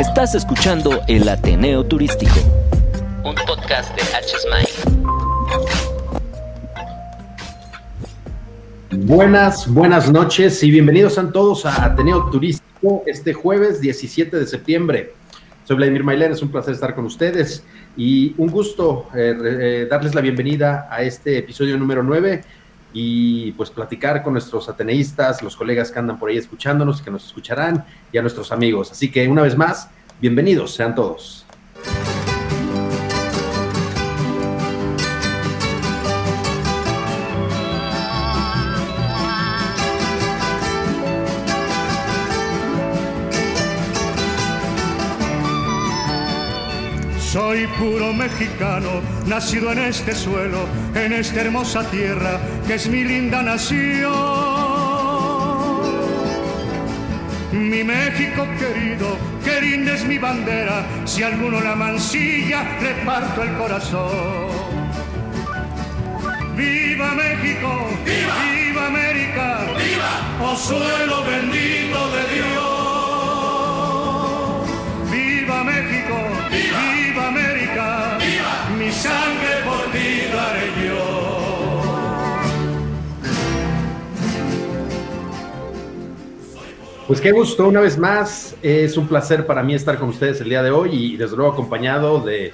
Estás escuchando El Ateneo Turístico, un podcast de HSMI. Buenas, buenas noches y bienvenidos a todos a Ateneo Turístico este jueves 17 de septiembre. Soy Vladimir Mailer, es un placer estar con ustedes y un gusto eh, eh, darles la bienvenida a este episodio número 9 y pues platicar con nuestros ateneístas, los colegas que andan por ahí escuchándonos, que nos escucharán y a nuestros amigos. Así que una vez más, bienvenidos sean todos. Puro mexicano, nacido en este suelo, en esta hermosa tierra que es mi linda nación. Mi México querido, que linda es mi bandera, si alguno la mancilla, le parto el corazón. ¡Viva México! ¡Viva! ¡Viva América! ¡Viva! ¡Oh suelo bendito de Dios! ¡Viva México! ¡Viva! América! ¡Viva! Mi sangre por ti daré yo. Pues qué gusto, una vez más. Es un placer para mí estar con ustedes el día de hoy y desde luego acompañado de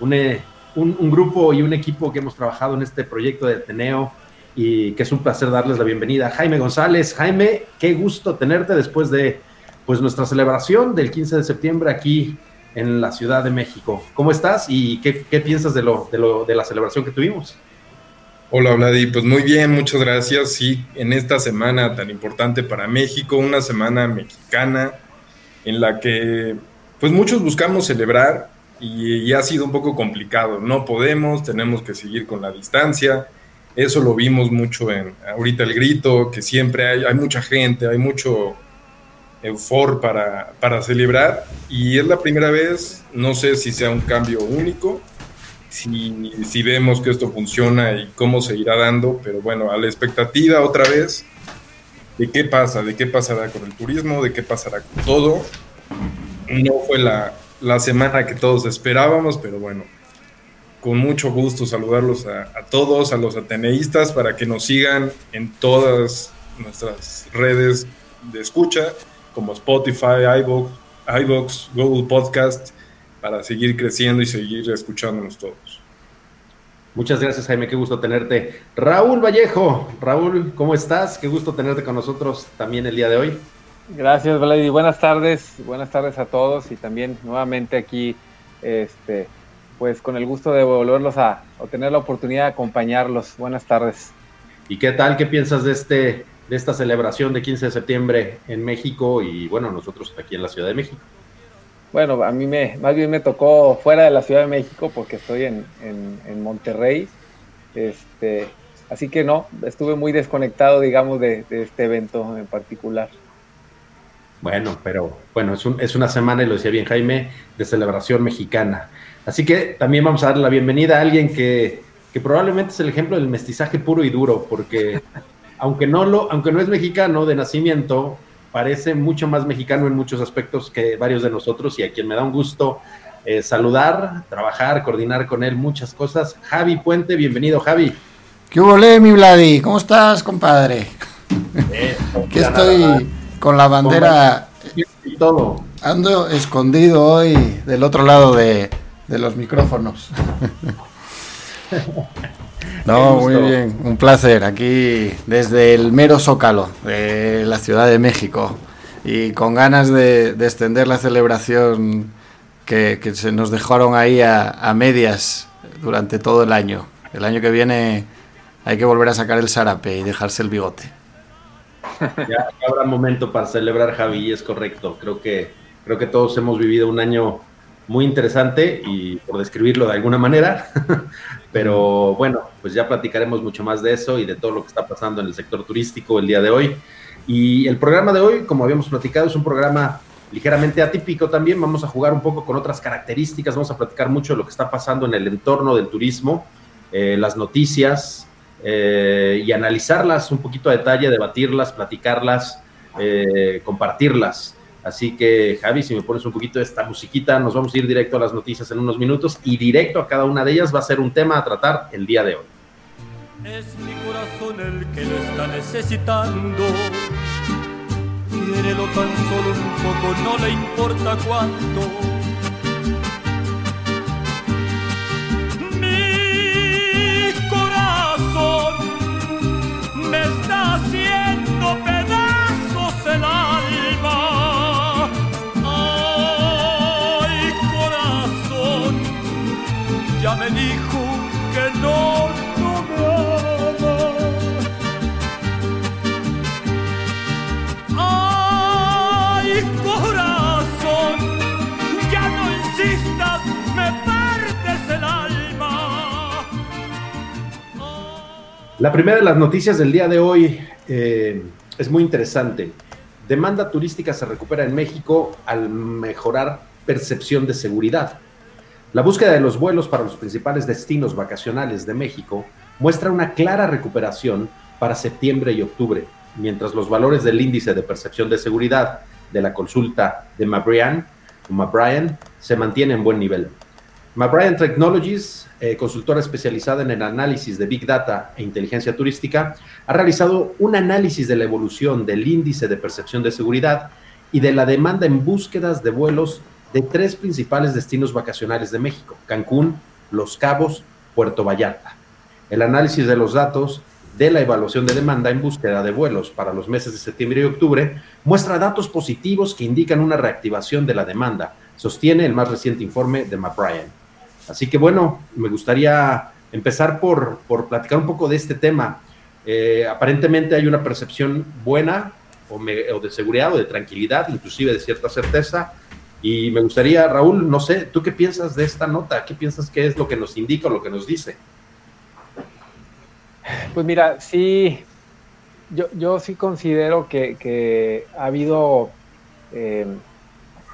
un, eh, un, un grupo y un equipo que hemos trabajado en este proyecto de Ateneo y que es un placer darles la bienvenida. Jaime González, Jaime, qué gusto tenerte después de pues nuestra celebración del 15 de septiembre aquí en la Ciudad de México. ¿Cómo estás y qué, qué piensas de, lo, de, lo, de la celebración que tuvimos? Hola, Vladi. Pues muy bien, muchas gracias. Sí, en esta semana tan importante para México, una semana mexicana en la que pues muchos buscamos celebrar y, y, ha sido un poco complicado. No podemos, tenemos que seguir con la distancia. Eso lo vimos mucho en ahorita el grito, que siempre hay, hay mucha gente, hay mucho eufor para, para celebrar y es la primera vez, no sé si sea un cambio único, si, si vemos que esto funciona y cómo se irá dando, pero bueno, a la expectativa otra vez de qué pasa, de qué pasará con el turismo, de qué pasará con todo. No fue la, la semana que todos esperábamos, pero bueno, con mucho gusto saludarlos a, a, todos, a los ateneístas, para que nos sigan en todas nuestras redes de escucha como Spotify, iVoox, iVoox, Google Podcast, para seguir creciendo y seguir escuchándonos todos. Muchas gracias, Jaime, qué gusto tenerte. Raúl Vallejo, Raúl, ¿cómo estás? Qué gusto tenerte con nosotros también el día de hoy. Gracias, Vladi. Buenas tardes, buenas tardes a todos y también nuevamente aquí, este, pues con el gusto de volverlos a, o tener la oportunidad de acompañarlos. Buenas tardes. ¿Y qué tal? ¿Qué piensas de este de esta celebración de 15 de septiembre en México y bueno, nosotros aquí en la Ciudad de México. Bueno, a mí me, más bien me tocó fuera de la Ciudad de México porque estoy en, en, en Monterrey. Este, así que no, estuve muy desconectado, digamos, de, de, este evento en particular. Bueno, pero bueno, es, un, es una semana, y lo decía bien Jaime, de celebración mexicana. Así que también vamos a darle la bienvenida a alguien que, que probablemente es el ejemplo del mestizaje puro y duro, porque aunque no, lo, aunque no es mexicano de nacimiento, parece mucho más mexicano en muchos aspectos que varios de nosotros y a quien me da un gusto eh, saludar, trabajar, coordinar con él muchas cosas. Javi Puente, bienvenido Javi. ¿Qué hubo, mi Vladi? ¿Cómo estás, compadre? Eh, que estoy nada, con la bandera y todo. Ando escondido hoy del otro lado de, de los micrófonos. No, muy bien, un placer. Aquí desde el mero Zócalo de la Ciudad de México y con ganas de, de extender la celebración que, que, se nos dejaron ahí a, a, medias durante todo el año. El año que viene hay que volver a sacar el sarape y dejarse el bigote. Ya habrá momento para celebrar, Javi, es correcto. Creo que, creo que todos hemos vivido un año muy interesante y por describirlo de alguna manera, pero bueno, pues ya platicaremos mucho más de eso y de todo lo que está pasando en el sector turístico el día de hoy. Y el programa de hoy, como habíamos platicado, es un programa ligeramente atípico también. Vamos a jugar un poco con otras características, vamos a platicar mucho de lo que está pasando en el entorno del turismo, eh, las noticias eh, y analizarlas un poquito a detalle, debatirlas, platicarlas, eh, compartirlas. Así que, Javi, si me pones un poquito de esta musiquita, nos vamos a ir directo a las noticias en unos minutos y directo a cada una de ellas va a ser un tema a tratar el día de hoy. Es mi corazón el que lo está necesitando. Quiérelo tan solo un poco, no le importa cuánto. La primera de las noticias del día de hoy eh, es muy interesante. Demanda turística se recupera en México al mejorar percepción de seguridad. La búsqueda de los vuelos para los principales destinos vacacionales de México muestra una clara recuperación para septiembre y octubre, mientras los valores del índice de percepción de seguridad de la consulta de Mabrian, se mantienen en buen nivel. McBrien Technologies, eh, consultora especializada en el análisis de Big Data e inteligencia turística, ha realizado un análisis de la evolución del índice de percepción de seguridad y de la demanda en búsquedas de vuelos de tres principales destinos vacacionales de México, Cancún, Los Cabos, Puerto Vallarta. El análisis de los datos de la evaluación de demanda en búsqueda de vuelos para los meses de septiembre y octubre muestra datos positivos que indican una reactivación de la demanda, sostiene el más reciente informe de McBrien. Así que bueno, me gustaría empezar por, platicar un poco de este tema. Eh, aparentemente hay una percepción buena o, de seguridad o de tranquilidad, inclusive de cierta certeza. Y me gustaría, Raúl, no sé, ¿tú qué piensas de esta nota? ¿Qué piensas que es lo que nos indica o lo que nos dice? Pues mira, sí, yo, sí considero que, ha habido eh,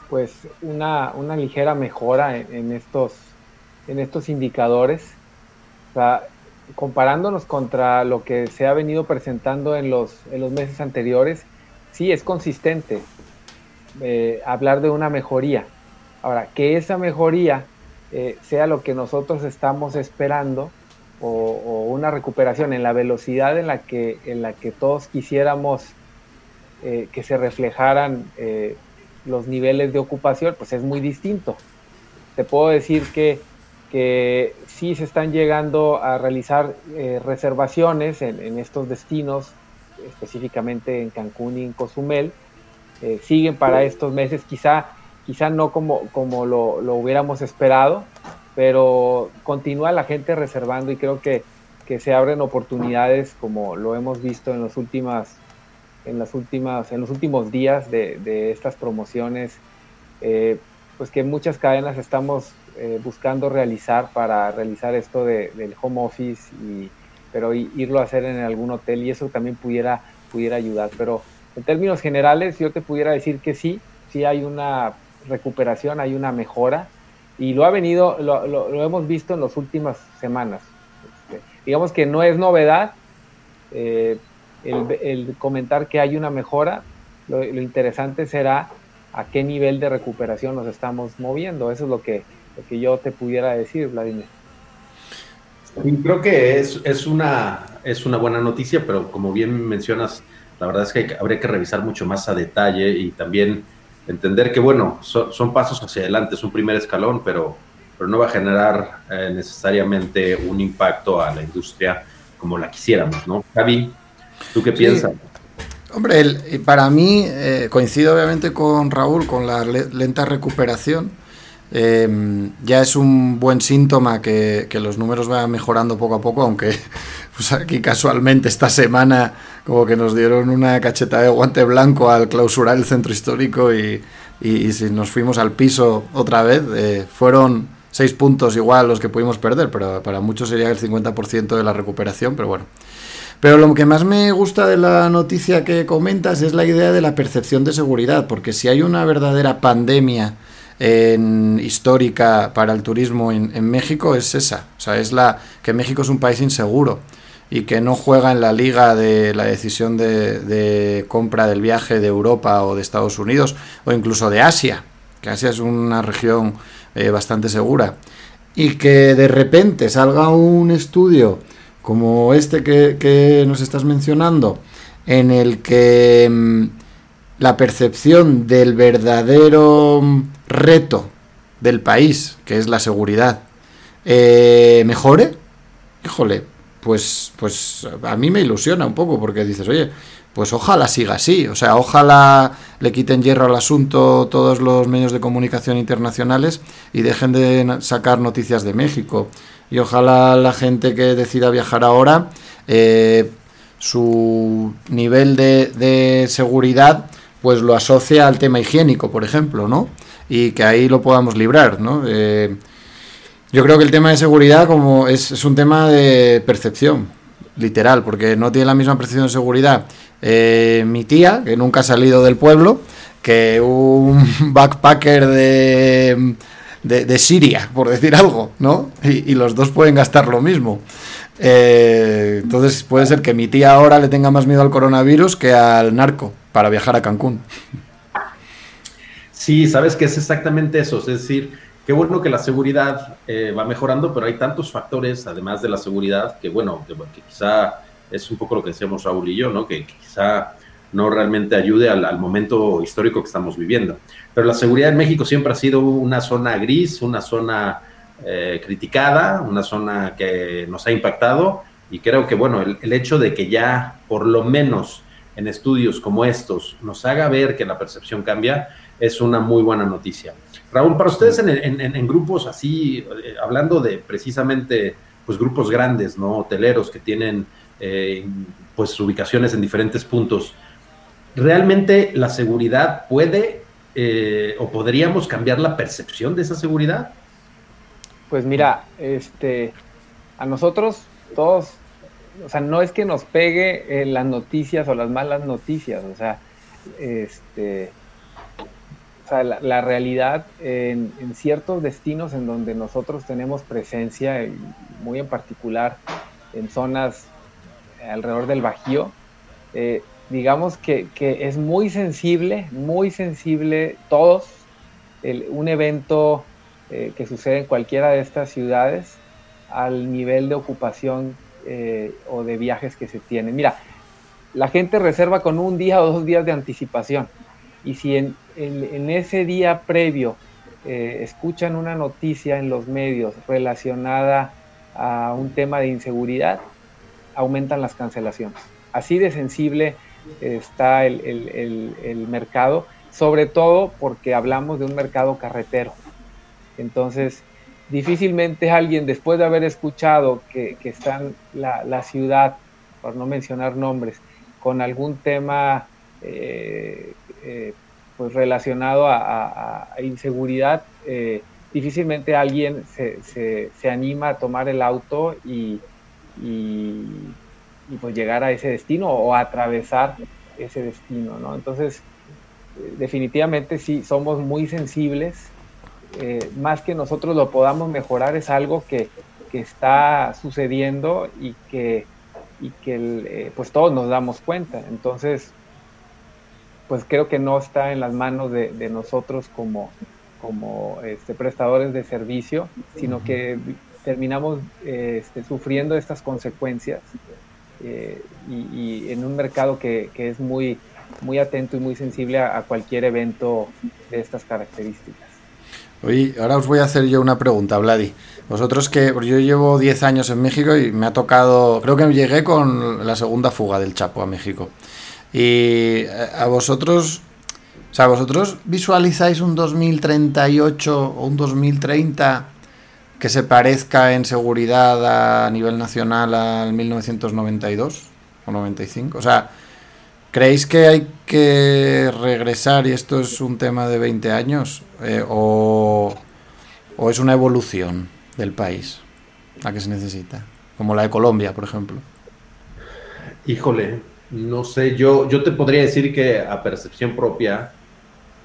pues una, ligera mejora en estos en estos indicadores, comparándonos contra lo que se ha venido presentando en los, en los meses anteriores, sí es consistente eh, hablar de una mejoría. Ahora, que esa mejoría eh, sea lo que nosotros estamos esperando o, una recuperación en la velocidad en la que, en la que todos quisiéramos eh, que se reflejaran los niveles de ocupación, pues es muy distinto. Te puedo decir que que sí se están llegando a realizar eh, reservaciones en, estos destinos, específicamente en Cancún y en Cozumel. Eh, siguen para estos meses, quizá, quizá no como, como lo, lo, hubiéramos esperado, pero continúa la gente reservando y creo que, que, se abren oportunidades como lo hemos visto en, los últimas, en, las últimas, en los últimos días de, de estas promociones. Eh, pues que muchas cadenas estamos eh, buscando realizar para realizar esto de, del home office, y, pero irlo a hacer en algún hotel y eso también pudiera, pudiera ayudar. Pero en términos generales yo te pudiera decir que sí, sí hay una recuperación, hay una mejora y lo ha venido, lo, hemos visto en las últimas semanas. Este, digamos que no es novedad eh, el, comentar que hay una mejora, lo interesante será a qué nivel de recuperación nos estamos moviendo. Eso es lo que lo que yo te pudiera decir, Vladimir. creo que es, es, una, es una buena noticia, pero como bien mencionas, la verdad es que habría que revisar mucho más a detalle y también entender que, bueno, son pasos hacia adelante, es un primer escalón, pero, pero no va a generar eh, necesariamente un impacto a la industria como la quisiéramos, ¿no? Javi, ¿tú qué piensas? Hombre, el, para mí eh, coincido obviamente con Raúl con la lenta recuperación Em, ya es un buen síntoma que, los números vayan mejorando poco a poco, aunque pues aquí casualmente esta semana como que nos dieron una cacheta de guante blanco al clausurar el centro histórico y, si nos fuimos al piso otra vez, eh, fueron seis puntos igual los que pudimos perder, pero para muchos sería el 50% de la recuperación, pero bueno. Pero lo que más me gusta de la noticia que comentas es la idea de la percepción de seguridad, porque si hay una verdadera pandemia en, histórica para el turismo en, México es esa. O sea, es la que México es un país inseguro. y que no juega en la liga de la decisión de, compra del viaje de Europa o de Estados Unidos o incluso de Asia, que Asia es una región eh, bastante segura, y que de repente salga un estudio como este que, nos estás mencionando, en el que mm, la percepción del verdadero reto del país, que es la seguridad, eh, mejore, híjole, pues, pues a mí me ilusiona un poco porque dices, oye, pues ojalá siga así, o sea, ojalá le quiten hierro al asunto todos los medios de comunicación internacionales y dejen de sacar noticias de México. Y ojalá la gente que decida viajar ahora, eh, su nivel de, de seguridad, pues lo asocie al tema higiénico, por ejemplo, ¿no? Y que ahí lo podamos librar, ¿no? Eh, yo creo que el tema de seguridad como es, un tema de percepción, literal, porque no tiene la misma percepción de seguridad eh, mi tía, que nunca ha salido del pueblo, que un backpacker de, de, Siria, por decir algo, ¿no? Y, los dos pueden gastar lo mismo. Eh, entonces puede ser que mi tía ahora le tenga más miedo al coronavirus que al narco para viajar a Cancún. Sí, sabes que es exactamente eso, es decir, Qué bueno que la seguridad eh, va mejorando, pero hay tantos factores, además de la seguridad, que bueno, que, quizá es un poco lo que decíamos Raúl y yo, ¿no? Que, quizá no realmente ayude al, momento histórico que estamos viviendo. Pero la seguridad en México siempre ha sido una zona gris, una zona eh, criticada, una zona que nos ha impactado y creo que, bueno, el hecho de que ya por lo menos en estudios como estos nos haga ver que la percepción cambia es una muy buena noticia. Raúl, para ustedes en, grupos así, eh, hablando de precisamente pues grupos grandes, ¿no? Hoteleros que tienen eh, pues ubicaciones en diferentes puntos, ¿realmente la seguridad puede eh, o podríamos cambiar la percepción de esa seguridad? Pues mira, este, a nosotros todos, o sea, no es que nos pegue las noticias o las malas noticias, o sea, este, o sea, la, realidad en, ciertos destinos en donde nosotros tenemos presencia, muy en particular en zonas alrededor del Bajío, eh, digamos que, es muy sensible, muy sensible todos, un evento eh, que sucede en cualquiera de estas ciudades al nivel de ocupación eh, o de viajes que se tienen. Mira, la gente reserva con un día o dos días de anticipación y si en, ese día previo eh, escuchan una noticia en los medios relacionada a un tema de inseguridad, aumentan las cancelaciones. Así de sensible está el, el, mercado, sobre todo porque hablamos de un mercado carretero. Entonces, difícilmente alguien, después de haber escuchado que, que está la, la, ciudad, por no mencionar nombres, con algún tema eh, eh, pues relacionado a, inseguridad, eh, difícilmente alguien se, se, anima a tomar el auto y, y, pues llegar a ese destino o atravesar ese destino, ¿no? Entonces, definitivamente sí, somos muy sensibles, más que nosotros lo podamos mejorar, es algo que, que está sucediendo y que, y que pues todos nos damos cuenta. Entonces, pues creo que no está en las manos de, nosotros como, como este, prestadores de servicio, sino que terminamos este, sufriendo estas consecuencias eh, y, en un mercado que, es muy, muy atento y muy sensible a, cualquier evento de estas características. Oye, ahora os voy a hacer yo una pregunta, Vladi. Vosotros que yo llevo 10 años en México y me ha tocado, creo que llegué con la segunda fuga del Chapo a México. Y eh, a vosotros, o sea, vosotros visualizáis un 2038 o un 2030 que se parezca en seguridad a nivel nacional al 1992 o 95. O sea, ¿creéis que hay que regresar y esto es un tema de 20 años? Eh, o, ¿O es una evolución del país la que se necesita? Como la de Colombia, por ejemplo. Híjole, no sé, yo, yo te podría decir que a percepción propia,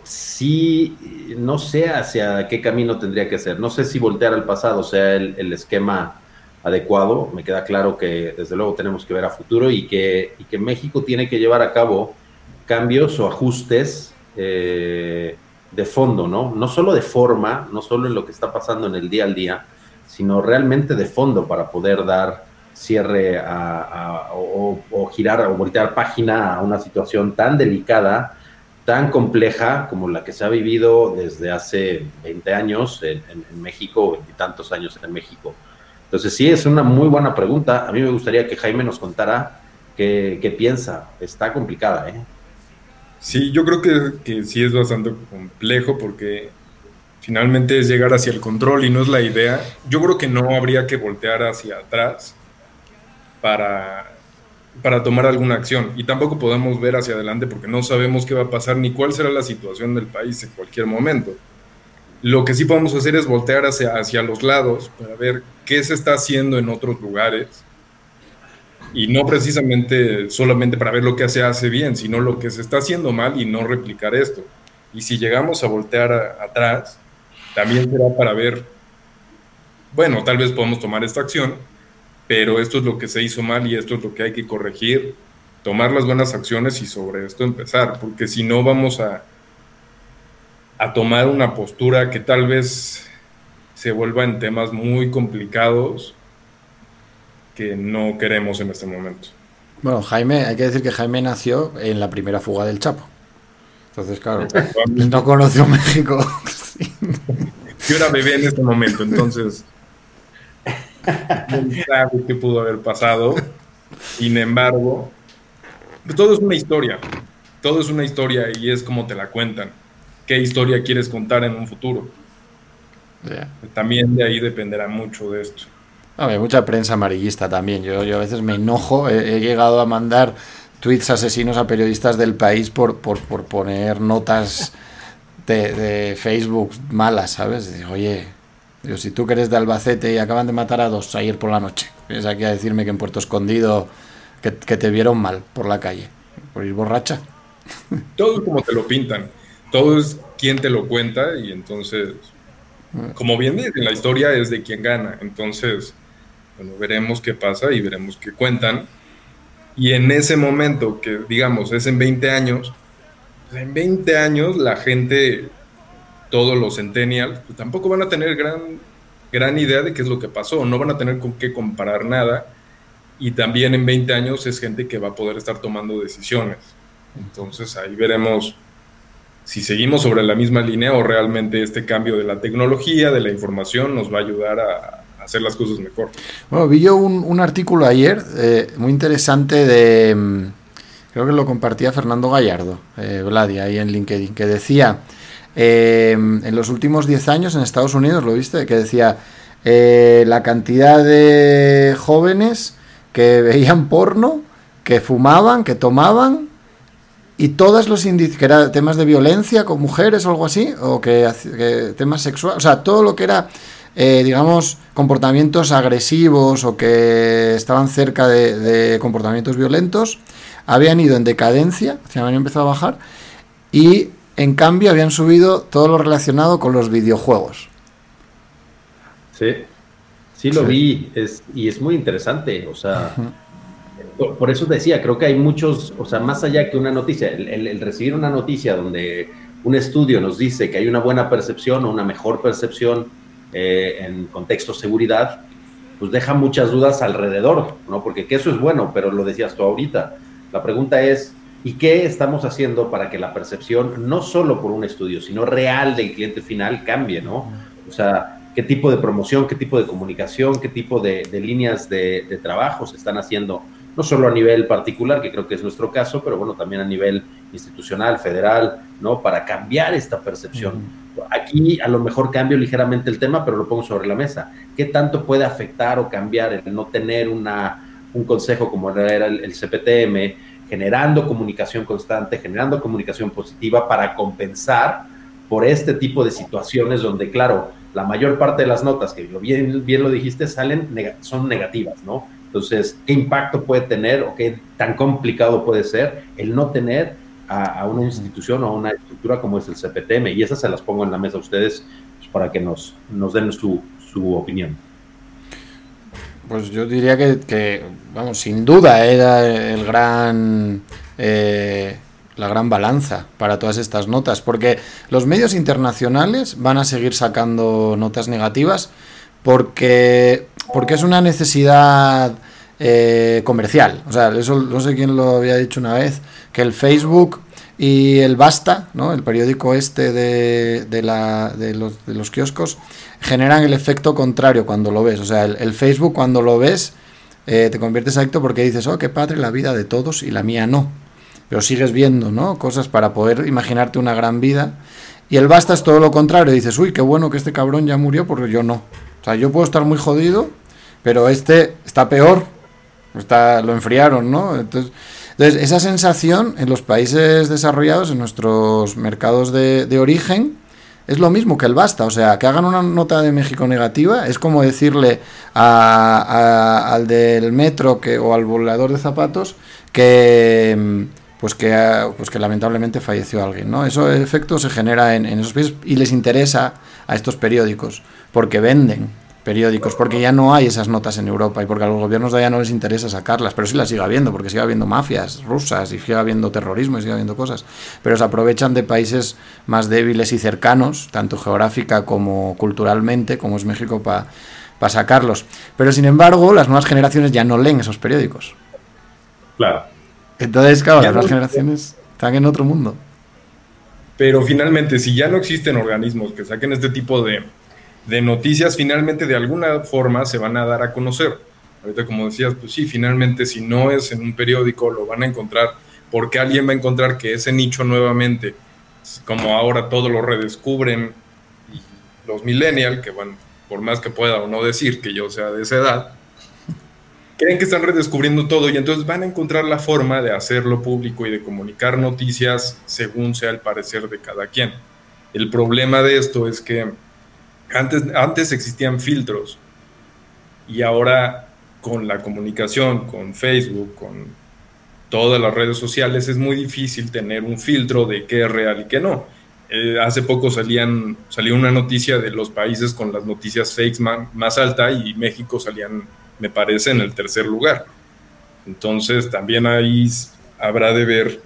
sí, no sé hacia qué camino tendría que ser. No sé si voltear al pasado sea el, esquema adecuado. Me queda claro que desde luego tenemos que ver a futuro y que, y que México tiene que llevar a cabo cambios o ajustes eh, de fondo, ¿no? No solo de forma, no solo en lo que está pasando en el día al día, sino realmente de fondo para poder dar cierre a, o, girar o voltear página a una situación tan delicada, tan compleja como la que se ha vivido desde hace 20 años en, México, México, tantos años en México. Entonces sí, es una muy buena pregunta. A mí me gustaría que Jaime nos contara qué, piensa. Está complicada, ¿eh? Sí, yo creo que, que, sí es bastante complejo porque finalmente es llegar hacia el control y no es la idea. Yo creo que no habría que voltear hacia atrás para, para tomar alguna acción y tampoco podemos ver hacia adelante porque no sabemos qué va a pasar ni cuál será la situación del país en cualquier momento. Lo que sí podemos hacer es voltear hacia, los lados para ver qué se está haciendo en otros lugares y no precisamente solamente para ver lo que se hace bien, sino lo que se está haciendo mal y no replicar esto. Y si llegamos a voltear atrás, también será para ver, bueno, tal vez podemos tomar esta acción, pero esto es lo que se hizo mal y esto es lo que hay que corregir, tomar las buenas acciones y sobre esto empezar, porque si no vamos a, a tomar una postura que tal vez se vuelva en temas muy complicados que no queremos en este momento. Bueno, Jaime, hay que decir que Jaime nació en la primera fuga del Chapo. Entonces, claro, no conoció México. Yo era bebé en este momento, entonces no sabe qué pudo haber pasado. Sin embargo, todo es una historia. Todo es una historia y es como te la cuentan. ¿Qué historia quieres contar en un futuro? También de ahí dependerá mucho de esto hay mucha prensa amarillista también. Yo, yo a veces me enojo. He, llegado a mandar tweets asesinos a periodistas del país por, por, poner notas de, Facebook malas, ¿sabes? Oye, yo, si tú que eres de Albacete y acaban de matar a dos ayer por la noche, vienes aquí a decirme que en Puerto Escondido que, que te vieron mal por la calle, por ir borracha. Todo como te lo pintan. Todo es quien te lo cuenta y entonces, como bien dicen, la historia es de quien gana. Entonces, bueno, veremos qué pasa y veremos qué cuentan. Y en ese momento, que digamos es en 20 años, pues en 20 años la gente, todos los centennials, pues tampoco van a tener gran, gran idea de qué es lo que pasó, no van a tener con qué comparar nada. Y también en 20 años es gente que va a poder estar tomando decisiones. Entonces ahí veremos si seguimos sobre la misma línea o realmente este cambio de la tecnología, de la información, nos va a ayudar a, hacer las cosas mejor. Bueno, vi yo un, artículo ayer eh, muy interesante de, mm, creo que lo compartía Fernando Gallardo, eh, Vladi, ahí en LinkedIn, que decía, eh, en los últimos 10 años en Estados Unidos, ¿lo viste? Que decía, eh, la cantidad de jóvenes que veían porno, que fumaban, que tomaban, y todos los indicios, que eran temas de violencia con mujeres o algo así, o que, que temas sexuales, o sea, todo lo que era eh, digamos, comportamientos agresivos o que estaban cerca de, comportamientos violentos, habían ido en decadencia, se habían empezado a bajar, y en cambio habían subido todo lo relacionado con los videojuegos. Sí, sí lo vi, y es muy interesante, o sea, por, eso decía, creo que hay muchos, o sea, más allá que una noticia, el recibir una noticia donde un estudio nos dice que hay una buena percepción o una mejor percepción eh, en contexto seguridad, pues deja muchas dudas alrededor, ¿no? Porque que eso es bueno, pero lo decías tú ahorita. La pregunta es, ¿y qué estamos haciendo para que la percepción, no solo por un estudio, sino real del cliente final, cambie, ¿no? O sea, qué tipo de promoción, qué tipo de comunicación, qué tipo de, líneas de, trabajo se están haciendo, no solo a nivel particular, que creo que es nuestro caso, pero bueno, también a nivel institucional, federal, ¿no? Para cambiar esta percepción. Aquí a lo mejor cambio ligeramente el tema, pero lo pongo sobre la mesa. ¿Qué tanto puede afectar o cambiar el no tener una, un consejo como era el, CPTM, generando comunicación constante, generando comunicación positiva para compensar por este tipo de situaciones donde, claro, la mayor parte de las notas, que bien, bien lo dijiste, salen, son negativas, ¿no? Entonces, ¿qué impacto puede tener o qué tan complicado puede ser el no tener a, una institución o a una estructura como es el CPTM. Y esas se las pongo en la mesa a ustedes pues, para que nos, nos den su, su opinión. Pues yo diría que, vamos, sin duda era el gran... Eh, la gran balanza para todas estas notas, porque los medios internacionales van a seguir sacando notas negativas porque, porque es una necesidad eh, comercial. O sea, eso no sé quién lo había dicho una vez, que el Facebook y el Basta, ¿no? el periódico este de, de, la, de, los, kioscos, generan el efecto contrario cuando lo ves. O sea, el, Facebook cuando lo ves eh, te conviertes adicto porque dices, oh, qué padre la vida de todos y la mía no. Pero sigues viendo, ¿no? Cosas para poder imaginarte una gran vida. Y el basta es todo lo contrario. Dices, uy, qué bueno que este cabrón ya murió porque yo no. O sea, yo puedo estar muy jodido, pero este está peor. Está, lo enfriaron, ¿no? Entonces, entonces, esa sensación en los países desarrollados, en nuestros mercados de, de origen, es lo mismo que el basta. O sea, que hagan una nota de México negativa es como decirle al del metro que, o al volador de zapatos que pues que, pues que lamentablemente falleció alguien. ¿no? Eso efecto se genera en, en esos países y les interesa a estos periódicos porque venden periódicos, porque ya no hay esas notas en Europa y porque a los gobiernos de allá no les interesa sacarlas, pero sí las sigue habiendo, porque sigue habiendo mafias rusas y sigue habiendo terrorismo y sigue habiendo cosas, pero se aprovechan de países más débiles y cercanos, tanto geográfica como culturalmente, como es México, para sacarlos. Pero sin embargo, las nuevas generaciones ya no leen esos periódicos. Claro. Entonces, claro, las nuevas generaciones están en otro mundo. Pero finalmente, si ya no existen organismos que saquen este tipo de, de noticias finalmente de alguna forma se van a dar a conocer. Ahorita como decías, pues sí, finalmente si no es en un periódico lo van a encontrar porque alguien va a encontrar que ese nicho nuevamente, como ahora todos lo redescubren, los millennials, que van, por más que pueda o no decir que yo sea de esa edad, creen que están redescubriendo todo y entonces van a encontrar la forma de hacerlo público y de comunicar noticias según sea el parecer de cada quien. El problema de esto es que antes, antes existían filtros y ahora con la comunicación, con Facebook, con todas las redes sociales, es muy difícil tener un filtro de qué es real y qué no. Eh, hace poco salían, salió una noticia de los países con las noticias fakes más alta y México salían, me parece, en el tercer lugar. Entonces también ahí habrá de ver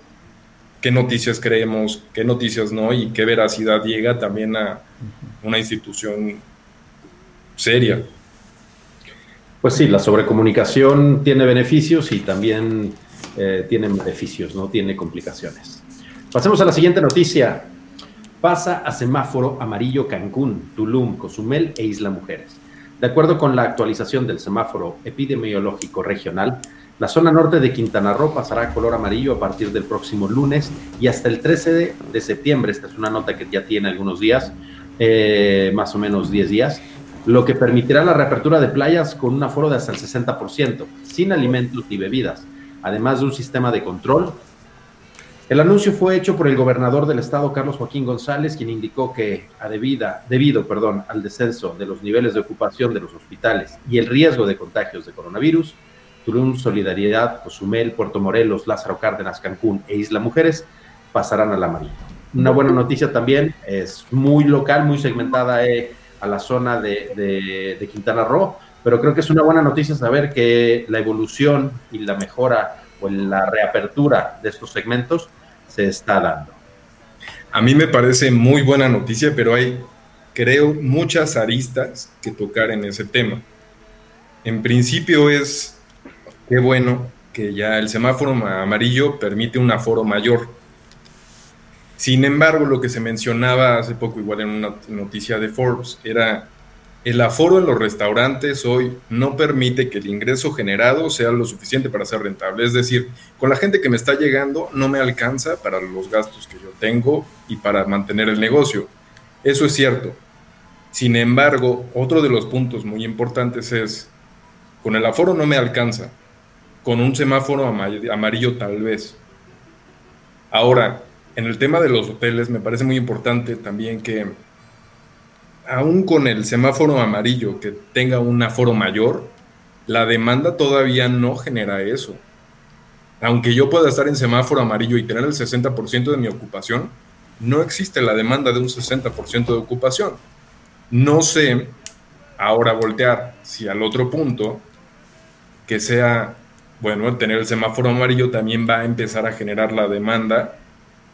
qué noticias creemos, qué noticias no y qué veracidad llega también a una institución seria. Pues sí, la sobrecomunicación tiene beneficios y también eh, tiene beneficios, no tiene complicaciones. Pasemos a la siguiente noticia. Pasa a semáforo amarillo Cancún, Tulum, Cozumel e Isla Mujeres. De acuerdo con la actualización del semáforo epidemiológico regional, la zona norte de Quintana Roo pasará a color amarillo a partir del próximo lunes y hasta el 13 de, septiembre. Esta es una nota que ya tiene algunos días, eh, más o menos 10 días, lo que permitirá la reapertura de playas con un aforo de hasta el 60%, sin alimentos ni bebidas, además de un sistema de control. El anuncio fue hecho por el gobernador del estado, Carlos Joaquín González, quien indicó que a debida, debido perdón, al descenso de los niveles de ocupación de los hospitales y el riesgo de contagios de coronavirus, Tulum, Solidaridad, Cozumel, Puerto Morelos, Lázaro Cárdenas, Cancún e Isla Mujeres pasarán al amarillo. Una buena noticia también, es muy local, muy segmentada eh, a la zona de, de, Quintana Roo, pero creo que es una buena noticia saber que la evolución y la mejora o la reapertura de estos segmentos se está dando. A mí me parece muy buena noticia, pero hay, creo, muchas aristas que tocar en ese tema. En principio es qué bueno que ya el semáforo amarillo permite un aforo mayor. Sin embargo, lo que se mencionaba hace poco, igual en una noticia de Forbes, era el aforo en los restaurantes hoy no permite que el ingreso generado sea lo suficiente para ser rentable. Es decir, con la gente que me está llegando no me alcanza para los gastos que yo tengo y para mantener el negocio. Eso es cierto. Sin embargo, otro de los puntos muy importantes es, con el aforo no me alcanza, con un semáforo amarillo tal vez. Ahora, en el tema de los hoteles me parece muy importante también que aún con el semáforo amarillo que tenga un aforo mayor, la demanda todavía no genera eso. Aunque yo pueda estar en semáforo amarillo y tener el 60% de mi ocupación, no existe la demanda de un 60% de ocupación. No sé ahora voltear si al otro punto que sea, bueno, tener el semáforo amarillo también va a empezar a generar la demanda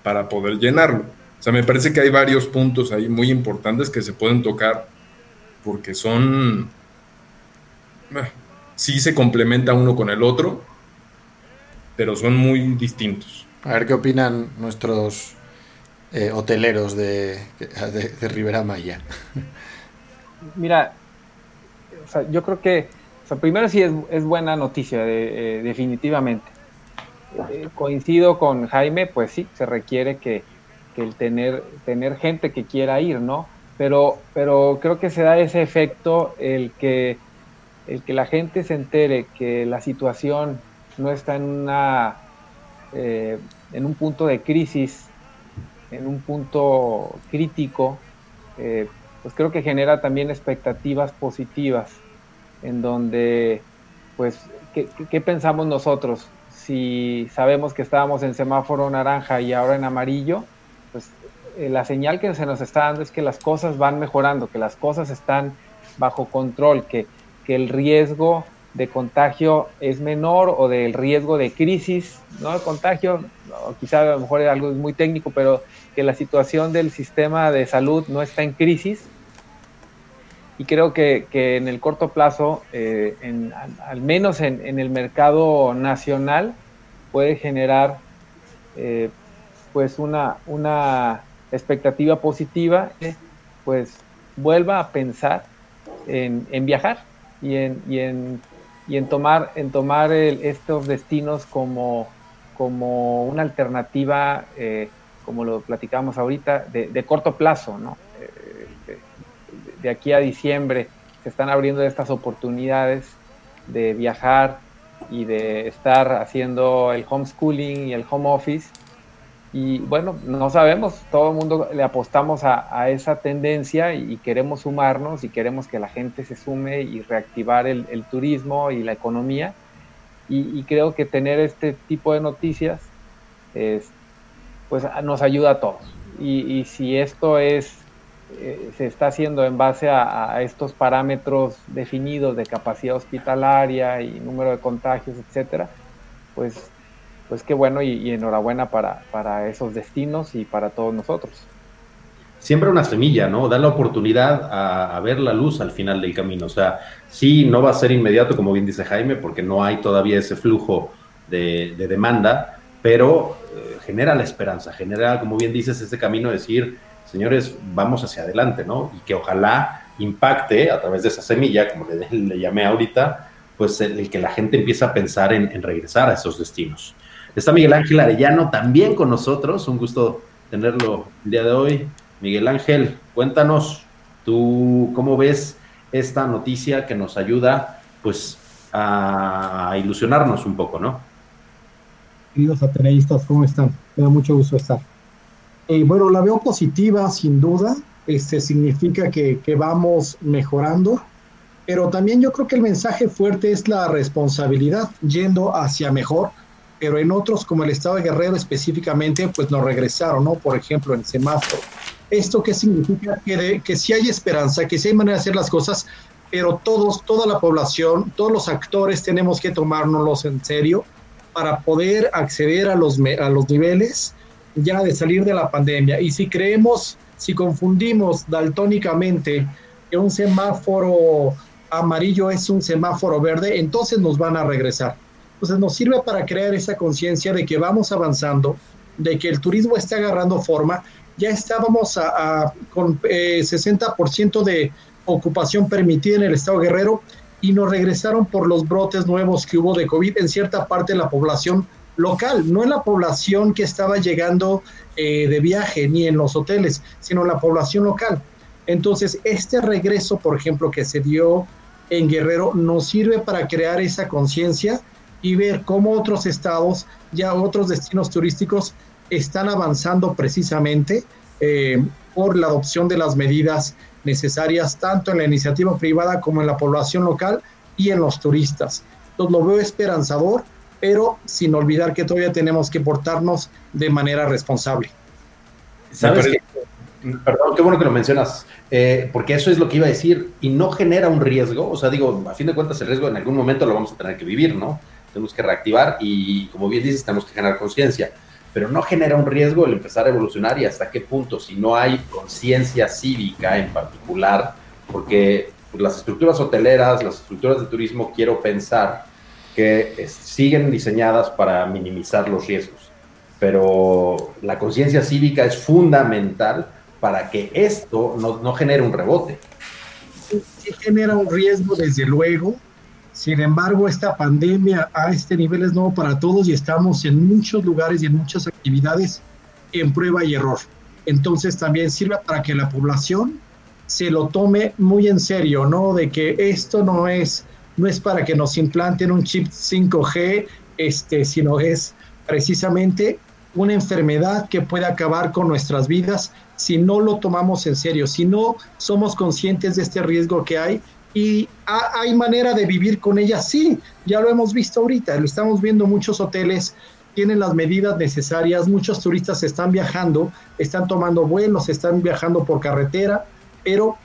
para poder llenarlo. O sea, me parece que hay varios puntos ahí muy importantes que se pueden tocar porque son, sí se complementa uno con el otro, pero son muy distintos. A ver qué opinan nuestros eh, hoteleros de, de, Rivera Maya. Mira, yo creo que primero sí es, buena noticia, eh, definitivamente. Eh, coincido con Jaime, pues sí, se requiere que, el tener, tener gente que quiera ir, ¿no? Pero, pero creo que se da ese efecto el que, el que la gente se entere que la situación no está en una en un punto de crisis, en un punto crítico, eh, pues creo que genera también expectativas positivas, en donde, pues, ¿qué, pensamos nosotros? Si sabemos que estábamos en semáforo naranja y ahora en amarillo, pues eh, la señal que se nos está dando es que las cosas van mejorando, que las cosas están bajo control, que, que el riesgo de contagio es menor o del riesgo de crisis, ¿no? El contagio, quizá a lo mejor es algo muy técnico, pero que la situación del sistema de salud no está en crisis. Y creo que, en el corto plazo, eh, al, menos en, el mercado nacional, puede generar eh, pues una, una expectativa positiva, pues vuelva a pensar en, viajar y en, y en y en tomar, en tomar estos destinos como, como una alternativa, eh, como lo platicamos ahorita, de, corto plazo, ¿no? De, aquí a diciembre se están abriendo estas oportunidades de viajar y de estar haciendo el homeschooling y el home office y bueno, no sabemos, todo el mundo le apostamos a, esa tendencia y, queremos sumarnos y queremos que la gente se sume y reactivar el, turismo y la economía. Y, creo que tener este tipo de noticias pues nos ayuda a todos. Y, si esto es, eh, se está haciendo en base a, estos parámetros definidos de capacidad hospitalaria y número de contagios, etcétera, pues pues qué bueno y, enhorabuena para, para, esos destinos y para todos nosotros. Siempre una semilla, ¿no? Da la oportunidad a, ver la luz al final del camino. O sea, sí, no va a ser inmediato, como bien dice Jaime, porque no hay todavía ese flujo de, demanda, pero eh, genera la esperanza, genera, como bien dices, ese camino de decir, señores, vamos hacia adelante, ¿no? Y que ojalá impacte a través de esa semilla, como le, llamé ahorita, pues el, que la gente empiece a pensar en regresar a esos destinos. Está Miguel Ángel Arellano también con nosotros. Un gusto tenerlo el día de hoy. Miguel Ángel, cuéntanos tú cómo ves esta noticia que nos ayuda pues a ilusionarnos un poco, ¿no? Queridos ateneístas, ¿cómo están? Me da mucho gusto estar. Eh, bueno, la veo positiva, sin duda. Este significa que, que vamos mejorando, pero también yo creo que el mensaje fuerte es la responsabilidad, yendo hacia mejor pero en otros, como el estado de Guerrero específicamente, pues nos regresaron, ¿no? Por ejemplo, en semáforo. ¿Esto qué significa? Que, que sí hay esperanza, que sí hay manera de hacer las cosas, pero todos, toda la población, todos los actores tenemos que tomárnoslos en serio para poder acceder a los, a los niveles ya de salir de la pandemia. Y si creemos, si confundimos daltónicamente que un semáforo amarillo es un semáforo verde, entonces nos van a regresar entonces nos sirve para crear esa conciencia de que vamos avanzando, de que el turismo está agarrando forma. Ya estábamos a, con 60% eh, de ocupación permitida en el estado Guerrero y nos regresaron por los brotes nuevos que hubo de COVID en cierta parte de la población local, no en la población que estaba llegando eh, de viaje ni en los hoteles, sino en la población local. Entonces, este regreso, por ejemplo, que se dio en Guerrero, nos sirve para crear esa conciencia y ver cómo otros estados, ya otros destinos turísticos están avanzando precisamente eh, por la adopción de las medidas necesarias tanto en la iniciativa privada como en la población local y en los turistas. Entonces lo veo esperanzador, pero sin olvidar que todavía tenemos que portarnos de manera responsable. ¿Sabes Perdón, qué bueno que lo mencionas, eh, porque eso es lo que iba a decir, y no genera un riesgo, o sea, digo, a fin de cuentas el riesgo en algún momento lo vamos a tener que vivir, ¿no? Tenemos que reactivar y, como bien dices, tenemos que generar conciencia, pero no genera un riesgo el empezar a evolucionar y hasta qué punto, si no hay conciencia cívica en particular, porque pues, las estructuras hoteleras, las estructuras de turismo, quiero pensar que siguen diseñadas para minimizar los riesgos, pero la conciencia cívica es fundamental para que esto no, genere un rebote. Sí, genera un riesgo, desde luego. Sin embargo, esta pandemia a este nivel es nuevo para todos y estamos en muchos lugares y en muchas actividades en prueba y error. Entonces también sirve para que la población se lo tome muy en serio, ¿no? De que esto no es, no es para que nos implanten un chip 5G, este, sino es precisamente una enfermedad que puede acabar con nuestras vidas si no lo tomamos en serio, si no somos conscientes de este riesgo que hay y hay manera de vivir con ella, sí, ya lo hemos visto ahorita, lo estamos viendo muchos hoteles tienen las medidas necesarias, muchos turistas están viajando, están tomando vuelos, están viajando por carretera, pero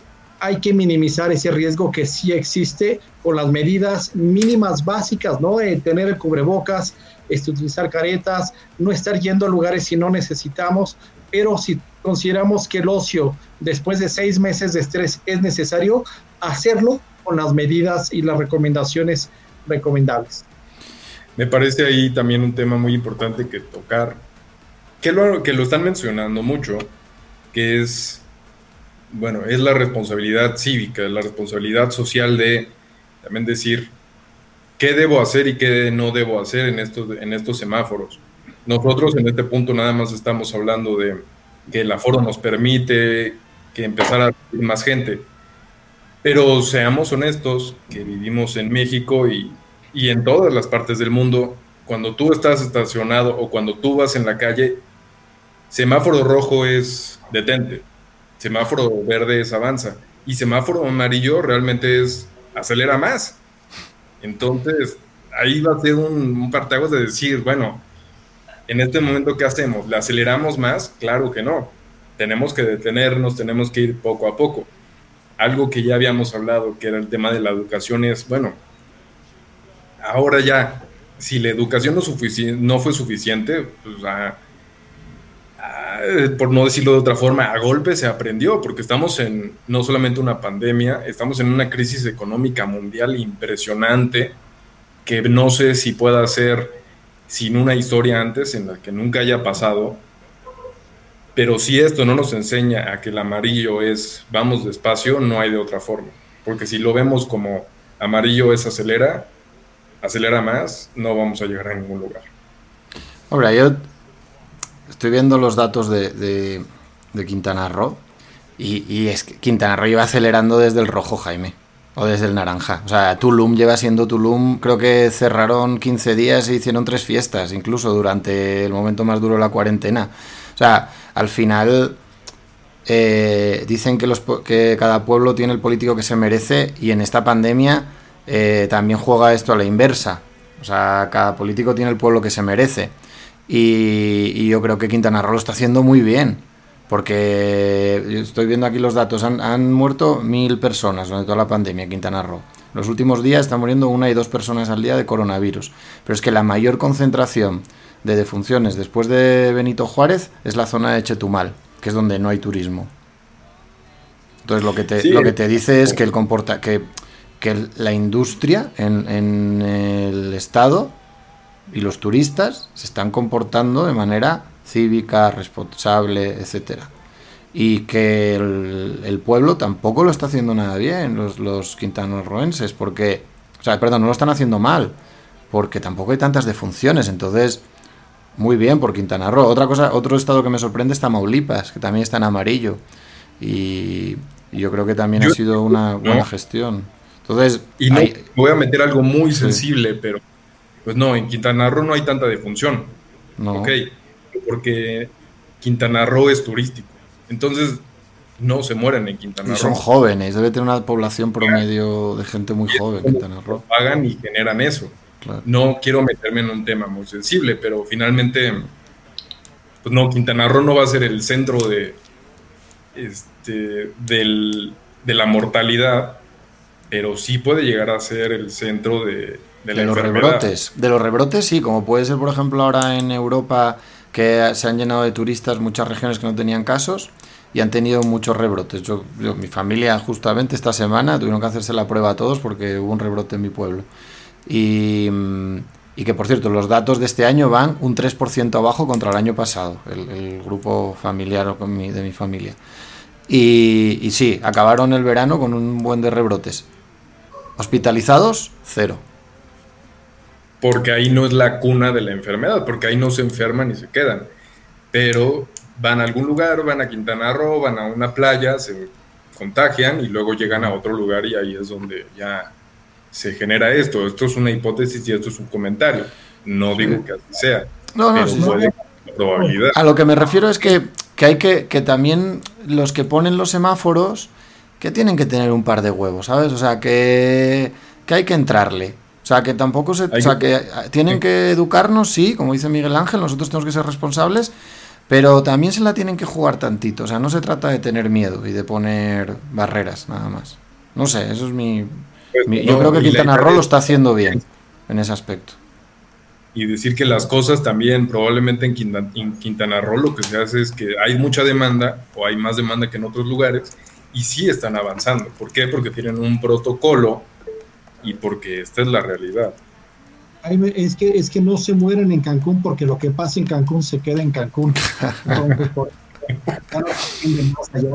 hay que minimizar ese riesgo que sí existe con las medidas mínimas básicas, ¿no? De tener el cubrebocas, este, utilizar caretas, no estar yendo a lugares si no necesitamos, pero si consideramos que el ocio después de seis meses de estrés es necesario, hacerlo con las medidas y las recomendaciones recomendables. Me parece ahí también un tema muy importante que tocar, que lo, que lo están mencionando mucho, que es, bueno, es la responsabilidad cívica, la responsabilidad social de también decir qué debo hacer y qué no debo hacer en estos, en estos semáforos. Nosotros en este punto nada más estamos hablando de que el aforo nos permite que empezar a más gente. Pero seamos honestos, que vivimos en México y, y en todas las partes del mundo, cuando tú estás estacionado o cuando tú vas en la calle, semáforo rojo es detente, semáforo verde es avanza y semáforo amarillo realmente es acelera más. Entonces, ahí va a ser un, un de decir, bueno, en este momento, ¿qué hacemos? ¿Le aceleramos más? Claro que no. Tenemos que detenernos, tenemos que ir poco a poco. Algo que ya habíamos hablado, que era el tema de la educación, es, bueno, ahora ya, si la educación no, no fue suficiente, pues por no decirlo de otra forma, a golpe se aprendió, porque estamos en no solamente una pandemia, estamos en una crisis económica mundial impresionante, que no sé si pueda ser sin una historia antes en la que nunca haya pasado. Pero si esto no nos enseña a que el amarillo es vamos despacio, no hay de otra forma. Porque si lo vemos como amarillo es acelera, acelera más, no vamos a llegar a ningún lugar. Ahora, yo estoy viendo los datos de, de, Quintana Roo y, y, es que Quintana Roo iba acelerando desde el rojo, Jaime. O desde el naranja. O sea, Tulum lleva siendo Tulum, creo que cerraron 15 días e hicieron tres fiestas, incluso durante el momento más duro de la cuarentena. O sea, al final eh, dicen que, los, que cada pueblo tiene el político que se merece y en esta pandemia eh, también juega esto a la inversa. O sea, cada político tiene el pueblo que se merece. Y, y yo creo que Quintana Roo lo está haciendo muy bien porque estoy viendo aquí los datos, han, muerto mil personas durante toda la pandemia en Quintana Roo. Los últimos días están muriendo una y dos personas al día de coronavirus. Pero es que la mayor concentración de defunciones después de Benito Juárez es la zona de Chetumal, que es donde no hay turismo. Entonces lo que te, lo que te dice es que, el comporta, que, que la industria en, en el Estado y los turistas se están comportando de manera cívica, responsable, etcétera. Y que el, pueblo tampoco lo está haciendo nada bien, los, los quintanarroenses, porque, o sea, perdón, no lo están haciendo mal, porque tampoco hay tantas defunciones, entonces, muy bien por Quintana Roo. Otra cosa, otro estado que me sorprende está Maulipas, que también está en amarillo, y, yo creo que también ha sido una buena gestión. Entonces, y no, voy a meter algo muy sensible, pero pues no, en Quintana Roo no hay tanta defunción. No. Ok, porque Quintana Roo es turístico. Entonces, no se mueren en Quintana Roo. Y son jóvenes, debe tener una población promedio de gente muy joven Quintana Roo. Pagan y generan eso. No quiero meterme en un tema muy sensible, pero finalmente, pues no, Quintana Roo no va a ser el centro de, este, del, de la mortalidad, pero sí puede llegar a ser el centro de, de, los rebrotes. De los rebrotes, sí, como puede ser, por ejemplo, ahora en Europa que se han llenado de turistas muchas regiones que no tenían casos y han tenido muchos rebrotes. Yo, mi familia justamente esta semana tuvieron que hacerse la prueba a todos porque hubo un rebrote en mi pueblo. Y, y que por cierto, los datos de este año van un 3% abajo contra el año pasado, el, grupo familiar de mi familia. Y, y sí, acabaron el verano con un buen de rebrotes. Hospitalizados, cero. Porque ahí no es la cuna de la enfermedad, porque ahí no se enferman y se quedan. Pero van a algún lugar, van a Quintana Roo, van a una playa, se contagian y luego llegan a otro lugar y ahí es donde ya se genera esto. Esto es una hipótesis y esto es un comentario. No digo que así sea. No, no, sí, probabilidad. A lo que me refiero es que, que hay que, que también los que ponen los semáforos, que tienen que tener un par de huevos, ¿sabes? O sea, que, que hay que entrarle. O sea, que tampoco se... o sea, que tienen que educarnos, sí, como dice Miguel Ángel, nosotros tenemos que ser responsables, pero también se la tienen que jugar tantito. O sea, no se trata de tener miedo y de poner barreras, nada más. No sé, eso es mi... Pues yo creo que Quintana Roo lo está haciendo bien en ese aspecto. Y decir que las cosas también, probablemente en Quintana, Roo lo que se hace es que hay mucha demanda o hay más demanda que en otros lugares y sí están avanzando. ¿Por qué? Porque tienen un protocolo y porque esta es la realidad. Es que, es que no se mueren en Cancún porque lo que pasa en Cancún se queda en Cancún.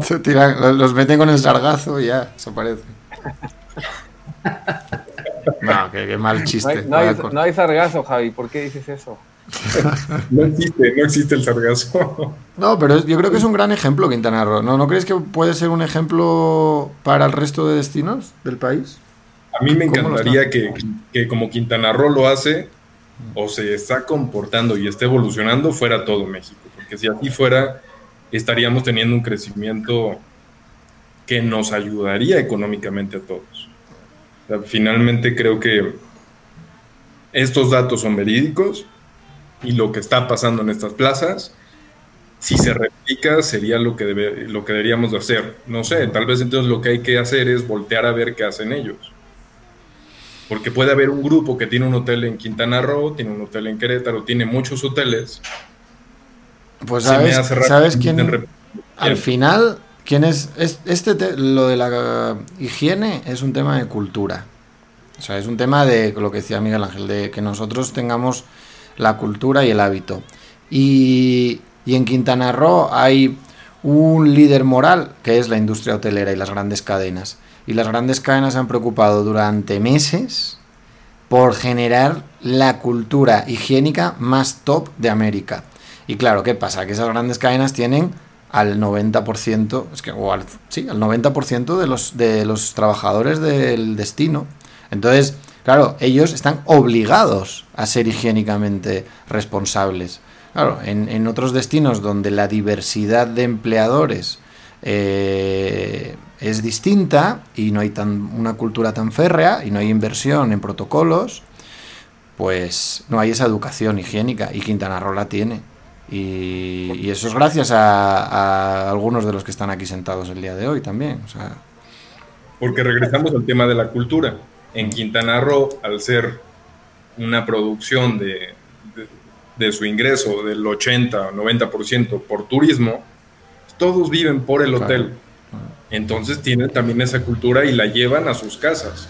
se tiran, los meten con el sargazo y ya, se aparece. No, qué, mal chiste. No hay, no, hay, sargazo, Javi. ¿Por qué dices eso? no existe, no existe el sargazo. No, pero yo creo que es un gran ejemplo Quintana Roo. ¿No, ¿No crees que puede ser un ejemplo para el resto de destinos del país? A mí me encantaría que, que, como Quintana Roo lo hace, o se está comportando y esté evolucionando, fuera todo México. Porque si así fuera, estaríamos teniendo un crecimiento que nos ayudaría económicamente a todos. finalmente creo que estos datos son verídicos y lo que está pasando en estas plazas, si se replica, sería lo que, debe, lo que deberíamos de hacer. No sé, tal vez entonces lo que hay que hacer es voltear a ver qué hacen ellos. Porque puede haber un grupo que tiene un hotel en Quintana Roo, tiene un hotel en Querétaro, tiene muchos hoteles. Pues sabes, ¿sabes quién? Al final, ¿quién es? Este, lo de la higiene es un tema de cultura. O sea, es un tema de lo que decía Miguel Ángel, de que nosotros tengamos la cultura y el hábito. Y, y en Quintana Roo hay un líder moral que es la industria hotelera y las grandes cadenas y las grandes cadenas se han preocupado durante meses por generar la cultura higiénica más top de América. Y claro, ¿qué pasa? Que esas grandes cadenas tienen al 90%, es que, o al, sí, al 90% de los, de los trabajadores del destino. Entonces, claro, ellos están obligados a ser higiénicamente responsables. Claro, en, en otros destinos donde la diversidad de empleadores eh, es distinta y no hay tan, una cultura tan férrea y no hay inversión en protocolos, pues no hay esa educación higiénica y Quintana Roo la tiene. Y, eso es gracias a, algunos de los que están aquí sentados el día de hoy también. Porque regresamos al tema de la cultura. En Quintana Roo, al ser una producción de, de su ingreso del 80 o 90% por turismo, todos viven por el hotel. Entonces tienen también esa cultura y la llevan a sus casas.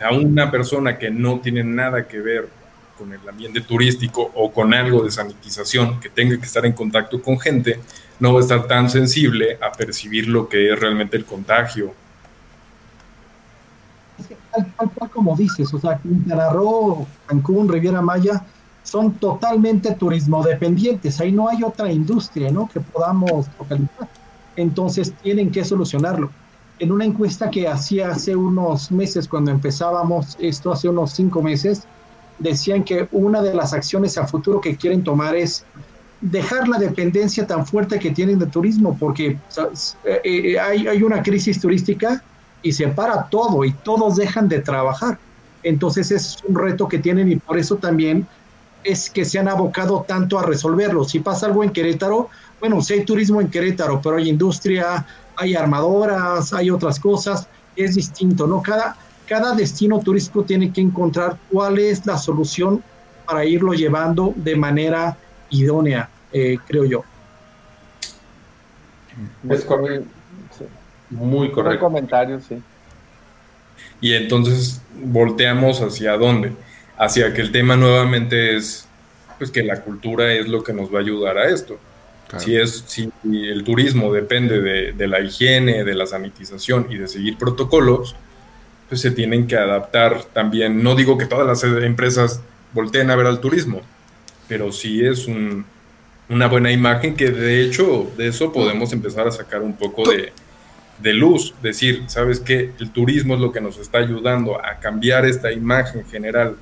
A una persona que no tiene nada que ver con el ambiente turístico o con algo de sanitización, que tenga que estar en contacto con gente, no va a estar tan sensible a percibir lo que es realmente el contagio. Tal, cual como dices, o sea, Quintana Roo, Cancún, Riviera Maya, son totalmente turismo dependientes. Ahí no hay otra industria, ¿no? Que podamos localizar. Entonces tienen que solucionarlo. En una encuesta que hacía hace unos meses, cuando empezábamos esto, hace unos cinco meses, decían que una de las acciones a futuro que quieren tomar es dejar la dependencia tan fuerte que tienen de turismo, porque eh, eh, hay, hay una crisis turística y se para todo y todos dejan de trabajar. Entonces es un reto que tienen y por eso también es que se han abocado tanto a resolverlo. Si pasa algo en Querétaro, bueno, si hay turismo en Querétaro, pero hay industria, hay armadoras, hay otras cosas, es distinto, ¿no? Cada, cada destino turístico tiene que encontrar cuál es la solución para irlo llevando de manera idónea, eh, creo yo. Es correcto. Muy correcto. comentario, sí. Y entonces volteamos hacia dónde? Hacia que el tema nuevamente es pues que la cultura es lo que nos va a ayudar a esto. Si, es, si el turismo depende de, de, la higiene, de la sanitización y de seguir protocolos, pues se tienen que adaptar también. No digo que todas las empresas volteen a ver al turismo, pero sí es un, una buena imagen que de hecho de eso podemos empezar a sacar un poco de, de luz, decir, ¿sabes qué? El turismo es lo que nos está ayudando a cambiar esta imagen general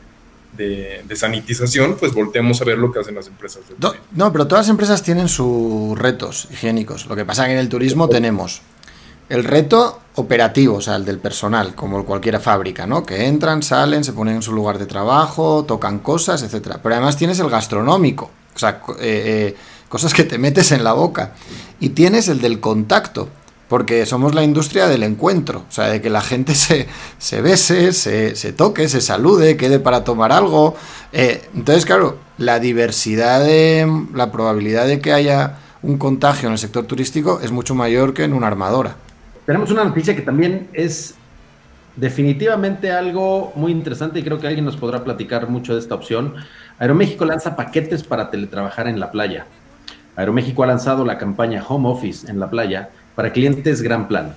de, sanitización, pues volteamos a ver lo que hacen las empresas. no, pero todas las empresas tienen sus retos higiénicos. Lo que pasa es que en el turismo tenemos el reto operativo, o sea, el del personal, como cualquier fábrica, ¿no? Que entran, salen, se ponen en su lugar de trabajo, tocan cosas, etcétera. Pero además tienes el gastronómico, o sea, eh, eh, cosas que te metes en la boca. Y tienes el del contacto, porque somos la industria del encuentro, o sea, de que la gente se, se bese, se, se, toque, se salude, quede para tomar algo. Eh, entonces, claro, la diversidad de la probabilidad de que haya un contagio en el sector turístico es mucho mayor que en una armadora. Tenemos una noticia que también es definitivamente algo muy interesante y creo que alguien nos podrá platicar mucho de esta opción. Aeroméxico lanza paquetes para teletrabajar en la playa. Aeroméxico ha lanzado la campaña Home Office en la playa para clientes Gran Plan,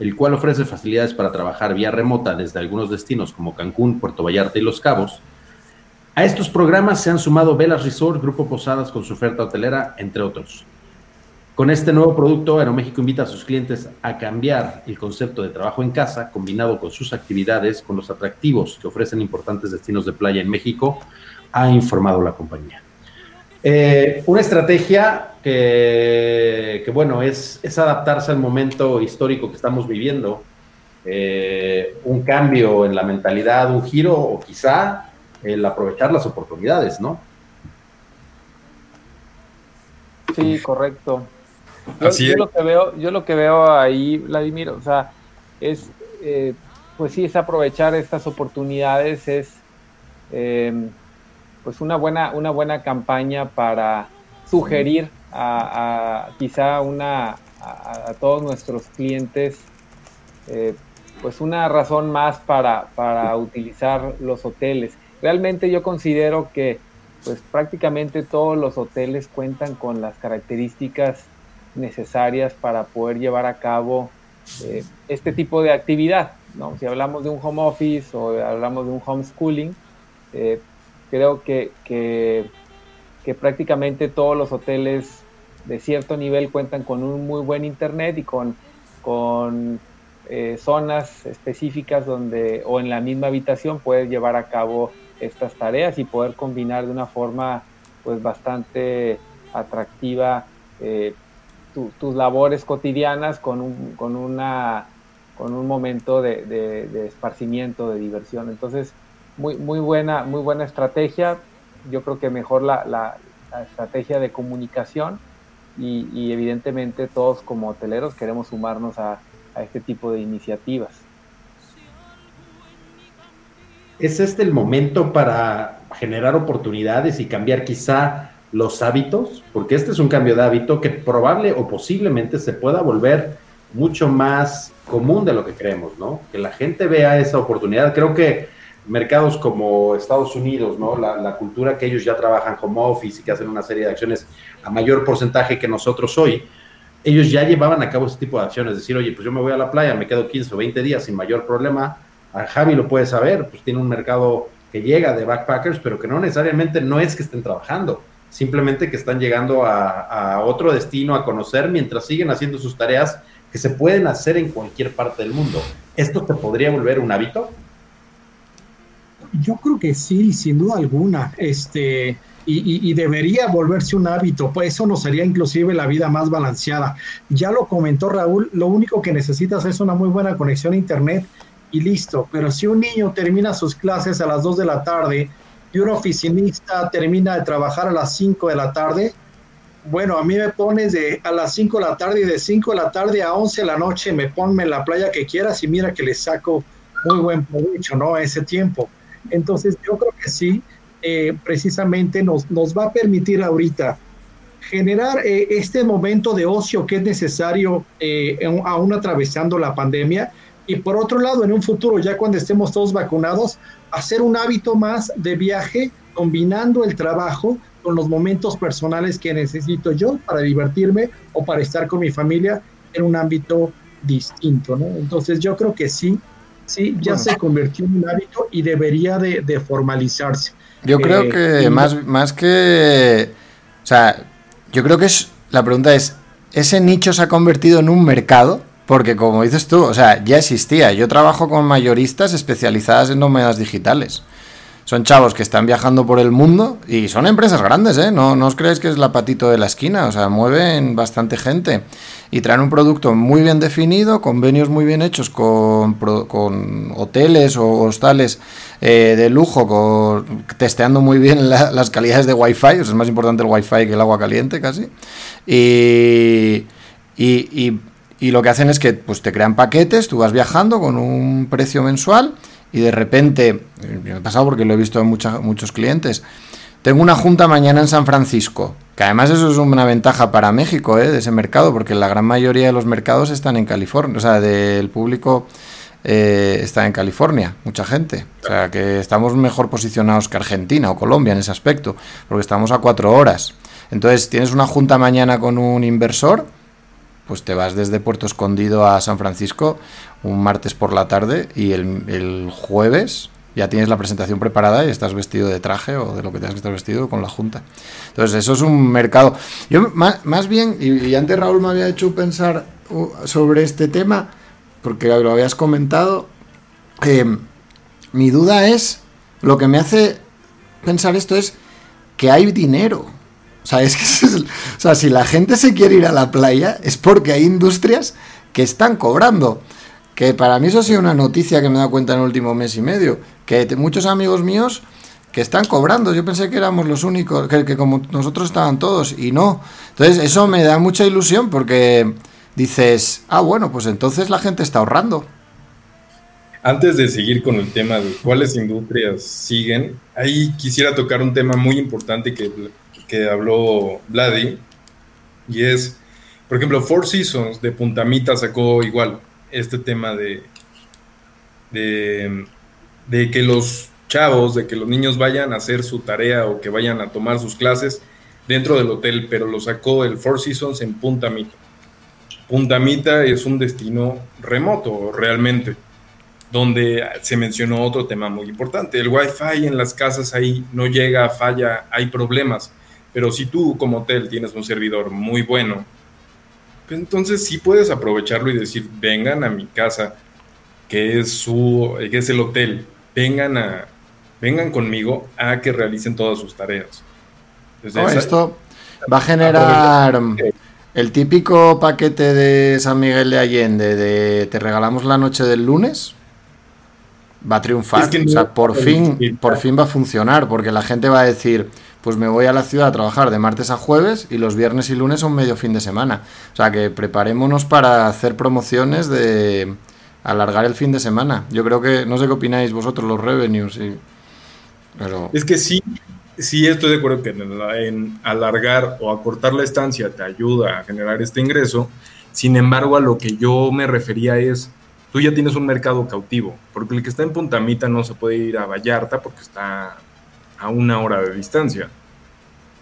el cual ofrece facilidades para trabajar vía remota desde algunos destinos como Cancún, Puerto Vallarta y Los Cabos. A estos programas se han sumado Velas Resort, Grupo Posadas con su oferta hotelera, entre otros. Con este nuevo producto, Aeroméxico invita a sus clientes a cambiar el concepto de trabajo en casa, combinado con sus actividades, con los atractivos que ofrecen importantes destinos de playa en México, ha informado la compañía. Eh, una estrategia que, bueno, es, es, adaptarse al momento histórico que estamos viviendo, eh, un cambio en la mentalidad, un giro o quizá el aprovechar las oportunidades, ¿no? Sí, correcto. Yo, lo que veo, yo lo que veo ahí, Vladimir, o sea, es, eh, pues sí, es aprovechar estas oportunidades, es pues una buena, una buena campaña para sugerir a, quizá una, a, todos nuestros clientes eh, pues una razón más para, para utilizar los hoteles. Realmente yo considero que pues prácticamente todos los hoteles cuentan con las características necesarias para poder llevar a cabo eh, este tipo de actividad. ¿no? Si hablamos de un home office o hablamos de un homeschooling, eh, creo que, que, prácticamente todos los hoteles de cierto nivel cuentan con un muy buen internet y con, con eh, zonas específicas donde o en la misma habitación puedes llevar a cabo estas tareas y poder combinar de una forma pues bastante atractiva eh, tus labores cotidianas con un, con una con un momento de, de esparcimiento, de diversión. Entonces, muy, muy, buena, muy buena estrategia. Yo creo que mejor la, la, estrategia de comunicación y, evidentemente todos como hoteleros queremos sumarnos a, a este tipo de iniciativas. ¿Es este el momento para generar oportunidades y cambiar quizá los hábitos? Porque este es un cambio de hábito que probable o posiblemente se pueda volver mucho más común de lo que creemos, ¿no? Que la gente vea esa oportunidad. Creo que mercados como Estados Unidos, ¿no? La, cultura que ellos ya trabajan como office y que hacen una serie de acciones a mayor porcentaje que nosotros hoy, ellos ya llevaban a cabo ese tipo de acciones, decir, oye, pues yo me voy a la playa, me quedo 15 o 20 días sin mayor problema, a Javi lo puede saber, pues tiene un mercado que llega de backpackers, pero que no necesariamente no es que estén trabajando, simplemente que están llegando a, a otro destino a conocer mientras siguen haciendo sus tareas que se pueden hacer en cualquier parte del mundo. ¿Esto te podría volver un hábito? Yo creo que sí, sin duda alguna. Este, y, debería volverse un hábito, pues eso nos haría inclusive la vida más balanceada. Ya lo comentó Raúl, lo único que necesitas es una muy buena conexión a internet y listo. Pero si un niño termina sus clases a las 2 de la tarde y un oficinista termina de trabajar a las 5 de la tarde, bueno, a mí me pones de a las 5 de la tarde y de 5 de la tarde a 11 de la noche me ponme en la playa que quieras y mira que le saco muy buen provecho, ¿no? Ese tiempo. Entonces, yo creo que sí, eh, precisamente nos, nos va a permitir ahorita generar eh, este momento de ocio que es necesario eh, aún atravesando la pandemia y por otro lado, en un futuro, ya cuando estemos todos vacunados, hacer un hábito más de viaje combinando el trabajo con los momentos personales que necesito yo para divertirme o para estar con mi familia en un ámbito distinto, ¿no? Entonces yo creo que sí, sí, ya se convirtió en un hábito y debería de, formalizarse. Yo creo eh, que más, más que, o sea, yo creo que es, la pregunta es, ¿ese nicho se ha convertido en un mercado? Porque como dices tú, o sea, ya existía. Yo trabajo con mayoristas especializadas en nómadas digitales. Son chavos que están viajando por el mundo y son empresas grandes, ¿eh? No, no os creéis que es la patito de la esquina, o sea, mueven bastante gente y traen un producto muy bien definido, convenios muy bien hechos con, con hoteles o hostales eh, de lujo, con, testeando muy bien las calidades de Wi-Fi, o es más importante el Wi-Fi que el agua caliente casi. Y, y, y, lo que hacen es que pues, te crean paquetes, tú vas viajando con un precio mensual y de repente, me ha pasado porque lo he visto en muchos clientes, tengo una junta mañana en San Francisco, que además eso es una ventaja para México, ¿eh? de ese mercado, porque la gran mayoría de los mercados están en California, o sea, del público eh, está en California, mucha gente. O sea, que estamos mejor posicionados que Argentina o Colombia en ese aspecto, porque estamos a cuatro horas. Entonces, tienes una junta mañana con un inversor, pues te vas desde Puerto Escondido a San Francisco un martes por la tarde y el, jueves ya tienes la presentación preparada y estás vestido de traje o de lo que tengas que estar vestido con la junta. Entonces, eso es un mercado. Yo, más, bien, y, antes Raúl me había hecho pensar uh, sobre este tema, porque lo habías comentado, mi duda es, lo que me hace pensar esto es que hay dinero. O sea, es que, o sea, si la gente se quiere ir a la playa es porque hay industrias que están cobrando. Que para mí eso ha sido una noticia que me he dado cuenta en el último mes y medio. Que muchos amigos míos que están cobrando. Yo pensé que éramos los únicos, que, como nosotros estaban todos y no. Entonces eso me da mucha ilusión porque dices, ah, bueno, pues entonces la gente está ahorrando. Antes de seguir con el tema de cuáles industrias siguen, ahí quisiera tocar un tema muy importante que, que habló Vladi, y es, por ejemplo, Four Seasons de Puntamita sacó igual este tema de, de, que los chavos, de que los niños vayan a hacer su tarea o que vayan a tomar sus clases dentro del hotel, pero lo sacó el Four Seasons en Punta Mita. Punta Mita es un destino remoto realmente, donde se mencionó otro tema muy importante. El Wi-Fi en las casas ahí no llega, falla, hay problemas, pero si tú como hotel tienes un servidor muy bueno, pues entonces sí puedes aprovecharlo y decir, vengan a mi casa, que es su, que es el hotel, vengan a, vengan conmigo a que realicen todas sus tareas. esto va a generar el típico paquete de San Miguel de Allende de te regalamos la noche del lunes. Va a triunfar, o sea, por fin, por fin va a funcionar, porque la gente va a decir, pues me voy a la ciudad a trabajar de martes a jueves y los viernes y lunes son medio fin de semana. O sea que preparémonos para hacer promociones de alargar el fin de semana. Yo creo que, no sé qué opináis vosotros, los revenues. Pero... Es que sí, sí estoy de acuerdo que en, alargar o acortar la estancia te ayuda a generar este ingreso. Sin embargo, a lo que yo me refería es, tú ya tienes un mercado cautivo, porque el que está en Puntamita no se puede ir a Vallarta porque está a una hora de distancia.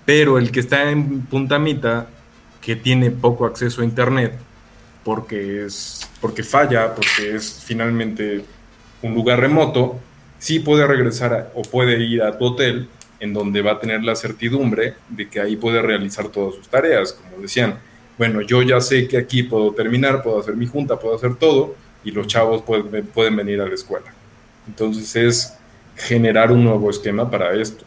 Pero el que está en Puntamita, que tiene poco acceso a internet, porque, es, porque falla, porque es finalmente un lugar remoto, sí puede regresar o puede ir a tu hotel, en donde va a tener la certidumbre de que ahí puede realizar todas sus tareas, como decían. Bueno, yo ya sé que aquí puedo terminar, puedo hacer mi junta, puedo hacer todo, y los chavos pueden, pueden venir a la escuela. Entonces es generar un nuevo esquema para esto.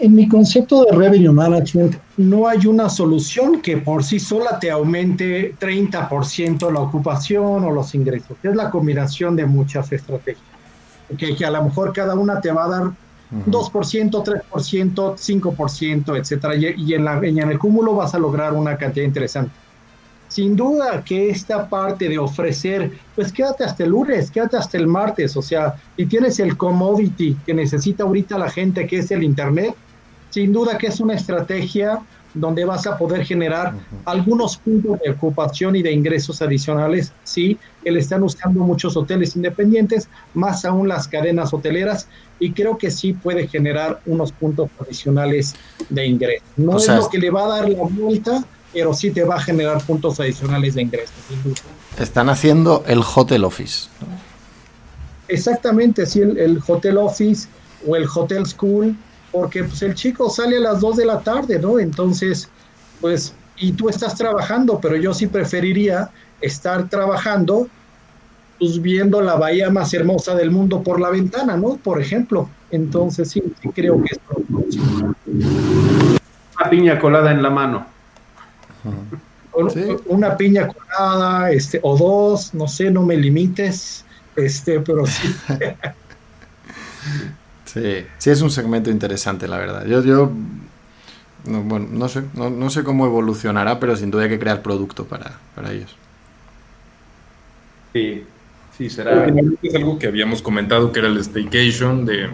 En mi concepto de revenue management, no hay una solución que por sí sola te aumente 30% la ocupación o los ingresos. Es la combinación de muchas estrategias. que, a lo mejor cada una te va a dar 2%, 3%, 5%, etcétera, y, en, la, en el cúmulo vas a lograr una cantidad interesante. Sin duda que esta parte de ofrecer, pues quédate hasta el lunes, quédate hasta el martes, o sea, y tienes el commodity que necesita ahorita la gente, que es el Internet, sin duda que es una estrategia donde vas a poder generar algunos puntos de ocupación y de ingresos adicionales, sí, que le están usando muchos hoteles independientes, más aún las cadenas hoteleras, y creo que sí puede generar unos puntos adicionales de ingreso. No es lo que le va a dar la vuelta, pero sí te va a generar puntos adicionales de ingresos. Están haciendo el hotel office. Exactamente, sí, el, el hotel office o el hotel school porque pues el chico sale a las 2 de la tarde, ¿no? Entonces, pues, y tú estás trabajando, pero yo sí preferiría estar trabajando, pues viendo la bahía más hermosa del mundo por la ventana, ¿no? Por ejemplo. Entonces, sí, sí creo que es una piña colada en la mano. Una piña colada, este, o dos, no sé, no me limites, este, pero sí. Sí, sí es un segmento interesante, la verdad. Yo, yo no, bueno, no sé, no, sé cómo evolucionará, pero sin duda hay que crear producto para, ellos. Sí, sí, será. Es algo que habíamos comentado que era el staycation, de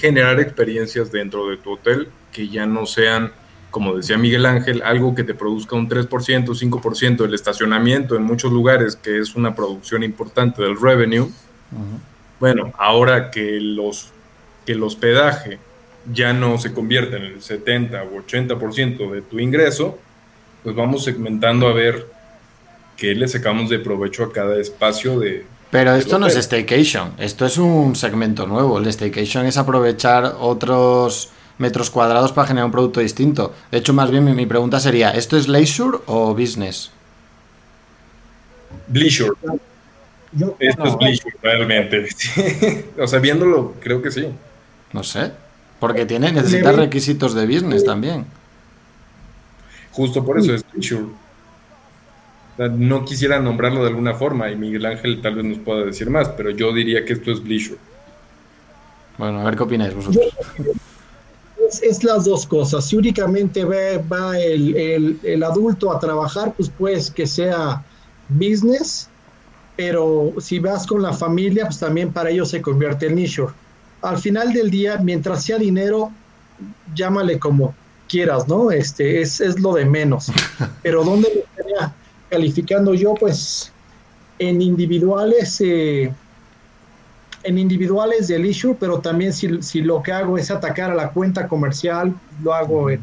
generar experiencias dentro de tu hotel que ya no sean, como decía Miguel Ángel, algo que te produzca un 3%, 5% del estacionamiento en muchos lugares, que es una producción importante del revenue. Bueno, ahora que los que el hospedaje ya no se convierte en el 70 o 80% de tu ingreso, pues vamos segmentando a ver qué le sacamos de provecho a cada espacio de... Pero esto no es staycation, esto es un segmento nuevo. El staycation es aprovechar otros metros cuadrados para generar un producto distinto. De hecho, más bien mi, pregunta sería, ¿esto es leisure o business? Leisure. Esto es leisure, realmente. o sea, viéndolo, creo que sí. No sé. Porque tiene, necesita requisitos de business también. Justo por eso es leisure. No quisiera nombrarlo de alguna forma y Miguel Ángel tal vez nos pueda decir más, pero yo diría que esto es leisure. Bueno, a ver qué opináis vosotros. Es, las dos cosas. Si únicamente va, el, el, adulto a trabajar, pues pues que sea business, pero si vas con la familia, pues también para ellos se convierte en leisure al final del día, mientras sea dinero, llámale como quieras, ¿no? Este es, es lo de menos. Pero ¿dónde me estaría calificando yo? Pues en individuales, eh, en individuales del issue, pero también si, si, lo que hago es atacar a la cuenta comercial, lo hago en,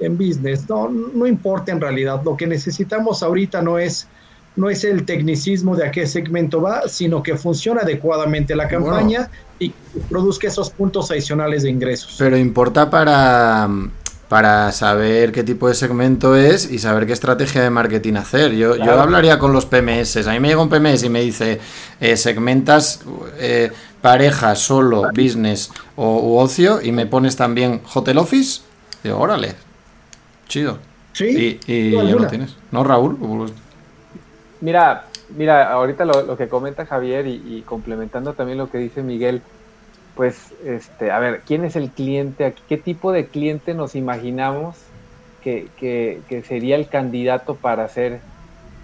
en business. No, no importa en realidad. Lo que necesitamos ahorita no es no es el tecnicismo de a qué segmento va, sino que funcione adecuadamente la campaña y produzca esos puntos adicionales de ingresos. Pero importa para, para saber qué tipo de segmento es y saber qué estrategia de marketing hacer. Yo, yo hablaría con los PMS. A mí me llega un PMS y me dice, eh, segmentas eh, pareja, solo, business o ocio y me pones también hotel office. Digo, órale, chido. Sí. Y, ya lo tienes. ¿No, Raúl? Mira, mira, ahorita lo, que comenta Javier y, complementando también lo que dice Miguel, pues, este, a ver, ¿quién es el cliente aquí? ¿Qué tipo de cliente nos imaginamos que, que, sería el candidato para hacer,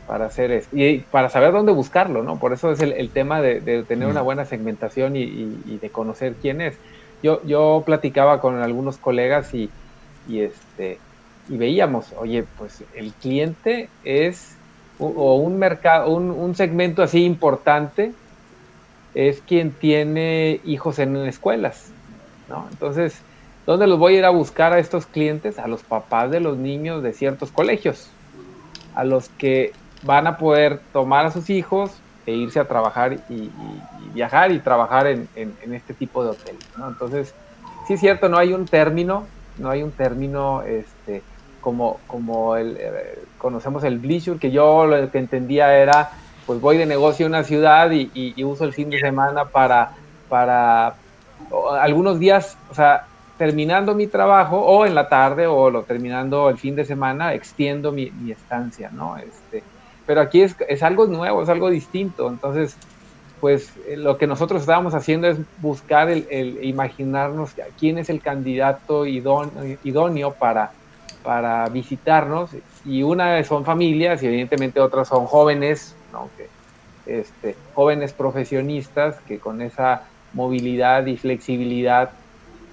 para hacer eso? Y para saber dónde buscarlo, ¿no? Por eso es el, tema de, tener una buena segmentación y, de conocer quién es. Yo, yo platicaba con algunos colegas y, y, este, y veíamos, oye, pues el cliente es o un mercado, un, segmento así importante es quien tiene hijos en escuelas, ¿no? Entonces, ¿dónde los voy a ir a buscar a estos clientes? A los papás de los niños de ciertos colegios, a los que van a poder tomar a sus hijos e irse a trabajar y, viajar y trabajar en, este tipo de hoteles, ¿no? Entonces, sí es cierto, no hay un término, no hay un término, este, como, como el, eh, conocemos el Bleacher, que yo lo que entendía era, pues voy de negocio a una ciudad y, uso el fin de semana para, para algunos días, o sea, terminando mi trabajo o en la tarde o lo terminando el fin de semana, extiendo mi, estancia, ¿no? Este, pero aquí es, es, algo nuevo, es algo distinto, entonces pues eh, lo que nosotros estábamos haciendo es buscar el, imaginarnos quién es el candidato idóneo, para, para visitarnos y una son familias y evidentemente otras son jóvenes, este, jóvenes profesionistas que con esa movilidad y flexibilidad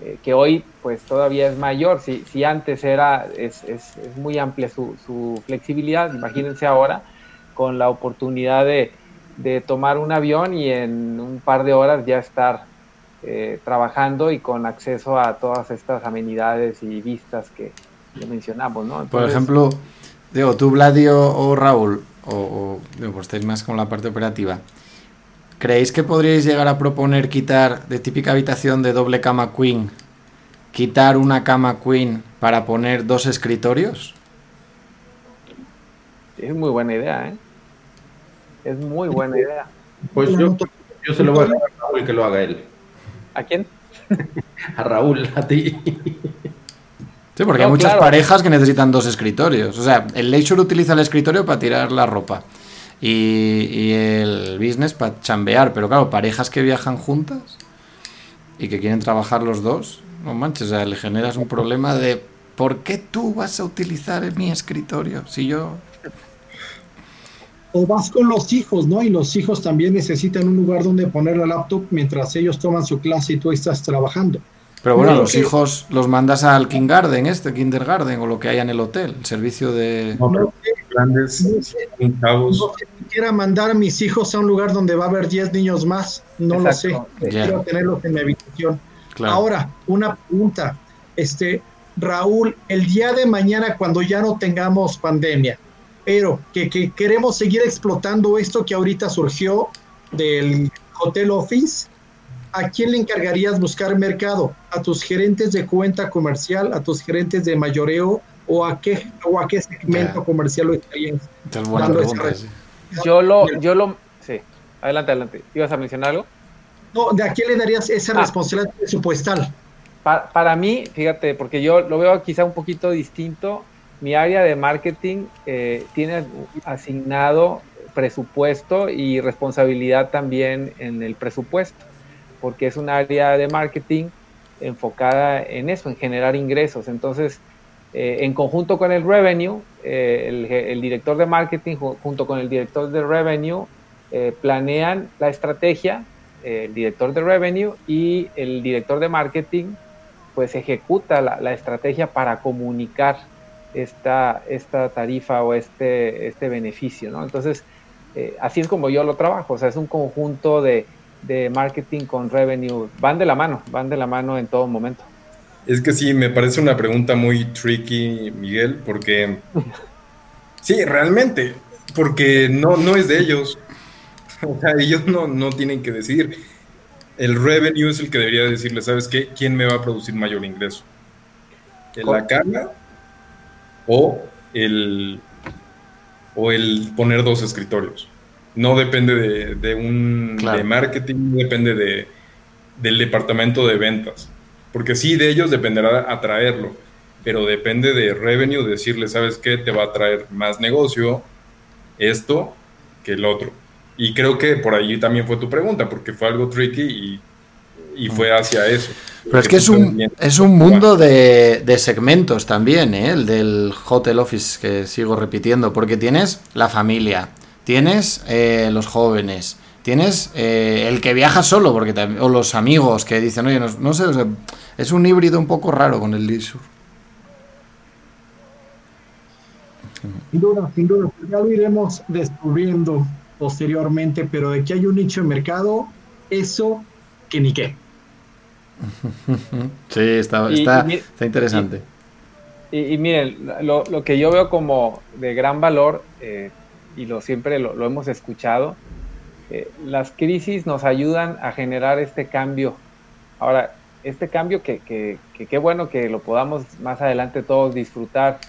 eh, que hoy pues todavía es mayor, si, si antes era, es, es, es muy amplia su, su flexibilidad, imagínense ahora con la oportunidad de de tomar un avión y en un par de horas ya estar eh, trabajando y con acceso a todas estas amenidades y vistas que, mencionamos, ¿no? Por ejemplo, digo, tú, Vladio o Raúl, o, digo, pues estáis más con la parte operativa, ¿creéis que podríais llegar a proponer quitar de típica habitación de doble cama queen, quitar una cama queen para poner dos escritorios? Es muy buena idea, ¿eh? Es muy buena idea. Pues yo, yo se lo voy a dar a Raúl que lo haga él. ¿A quién? a Raúl, a ti. Sí, porque hay muchas parejas que necesitan dos escritorios. O sea, el leisure utiliza el escritorio para tirar la ropa y, y el business para chambear. Pero claro, parejas que viajan juntas y que quieren trabajar los dos, no manches, o sea, le generas un problema de ¿por qué tú vas a utilizar mi escritorio si yo o vas con los hijos, ¿no? Y los hijos también necesitan un lugar donde poner la laptop mientras ellos toman su clase y tú estás trabajando. Pero bueno, los hijos los mandas al kindergarten, este, kindergarten o lo que haya en el hotel, el servicio de no, grandes no sé, quiera mandar a mis hijos a un lugar donde va a haber 10 niños más, no lo sé. Quiero tenerlos en mi habitación. Ahora, una pregunta, este Raúl, el día de mañana cuando ya no tengamos pandemia, pero que, queremos seguir explotando esto que ahorita surgió del hotel office, ¿a quién le encargarías buscar mercado? ¿A tus gerentes de cuenta comercial, a tus gerentes de mayoreo o a qué, o a qué segmento comercial lo estarían dando Yo lo, yo lo, sí, adelante, adelante. ¿Ibas a mencionar algo? No, ¿de a quién le darías esa ah. responsabilidad presupuestal? Para, para mí, fíjate, porque yo lo veo quizá un poquito distinto mi área de marketing eh, tiene asignado presupuesto y responsabilidad también en el presupuesto, porque es un área de marketing enfocada en eso, en generar ingresos. Entonces, eh, en conjunto con el revenue, eh, el, director de marketing junto con el director de revenue planean la estrategia, el director de revenue y el director de marketing pues ejecuta la, la estrategia para comunicar esta, esta tarifa o este, este beneficio, ¿no? Entonces, eh, así es como yo lo trabajo, o sea, es un conjunto de, de marketing con revenue, van de la mano, van de la mano en todo momento. Es que sí, me parece una pregunta muy tricky, Miguel, porque sí, realmente, porque no, no es de ellos. O sea, ellos no, no tienen que decir. El revenue es el que debería decirle, ¿sabes qué? ¿Quién me va a producir mayor ingreso? ¿En la carga o el, o el poner dos escritorios. No depende de, un de marketing, depende de, del departamento de ventas. Porque sí, de ellos dependerá atraerlo, pero depende de revenue, decirle, ¿sabes qué? Te va a traer más negocio esto que el otro. Y creo que por allí también fue tu pregunta, porque fue algo tricky y y fue hacia eso. Pero es que es un, es un mundo de, segmentos también, ¿eh? el del hotel office que sigo repitiendo, porque tienes la familia, tienes eh, los jóvenes, tienes eh, el que viaja solo, porque o los amigos que dicen, oye, no, sé, es un híbrido un poco raro con el leisure. Sin duda, sin duda, ya lo iremos descubriendo posteriormente, pero de que hay un nicho de mercado, eso que ni qué. Sí, está, está, interesante. Y, miren, lo, que yo veo como de gran valor, eh, y lo siempre lo, hemos escuchado, eh, las crisis nos ayudan a generar este cambio. Ahora, este cambio que qué bueno que lo podamos más adelante todos disfrutar,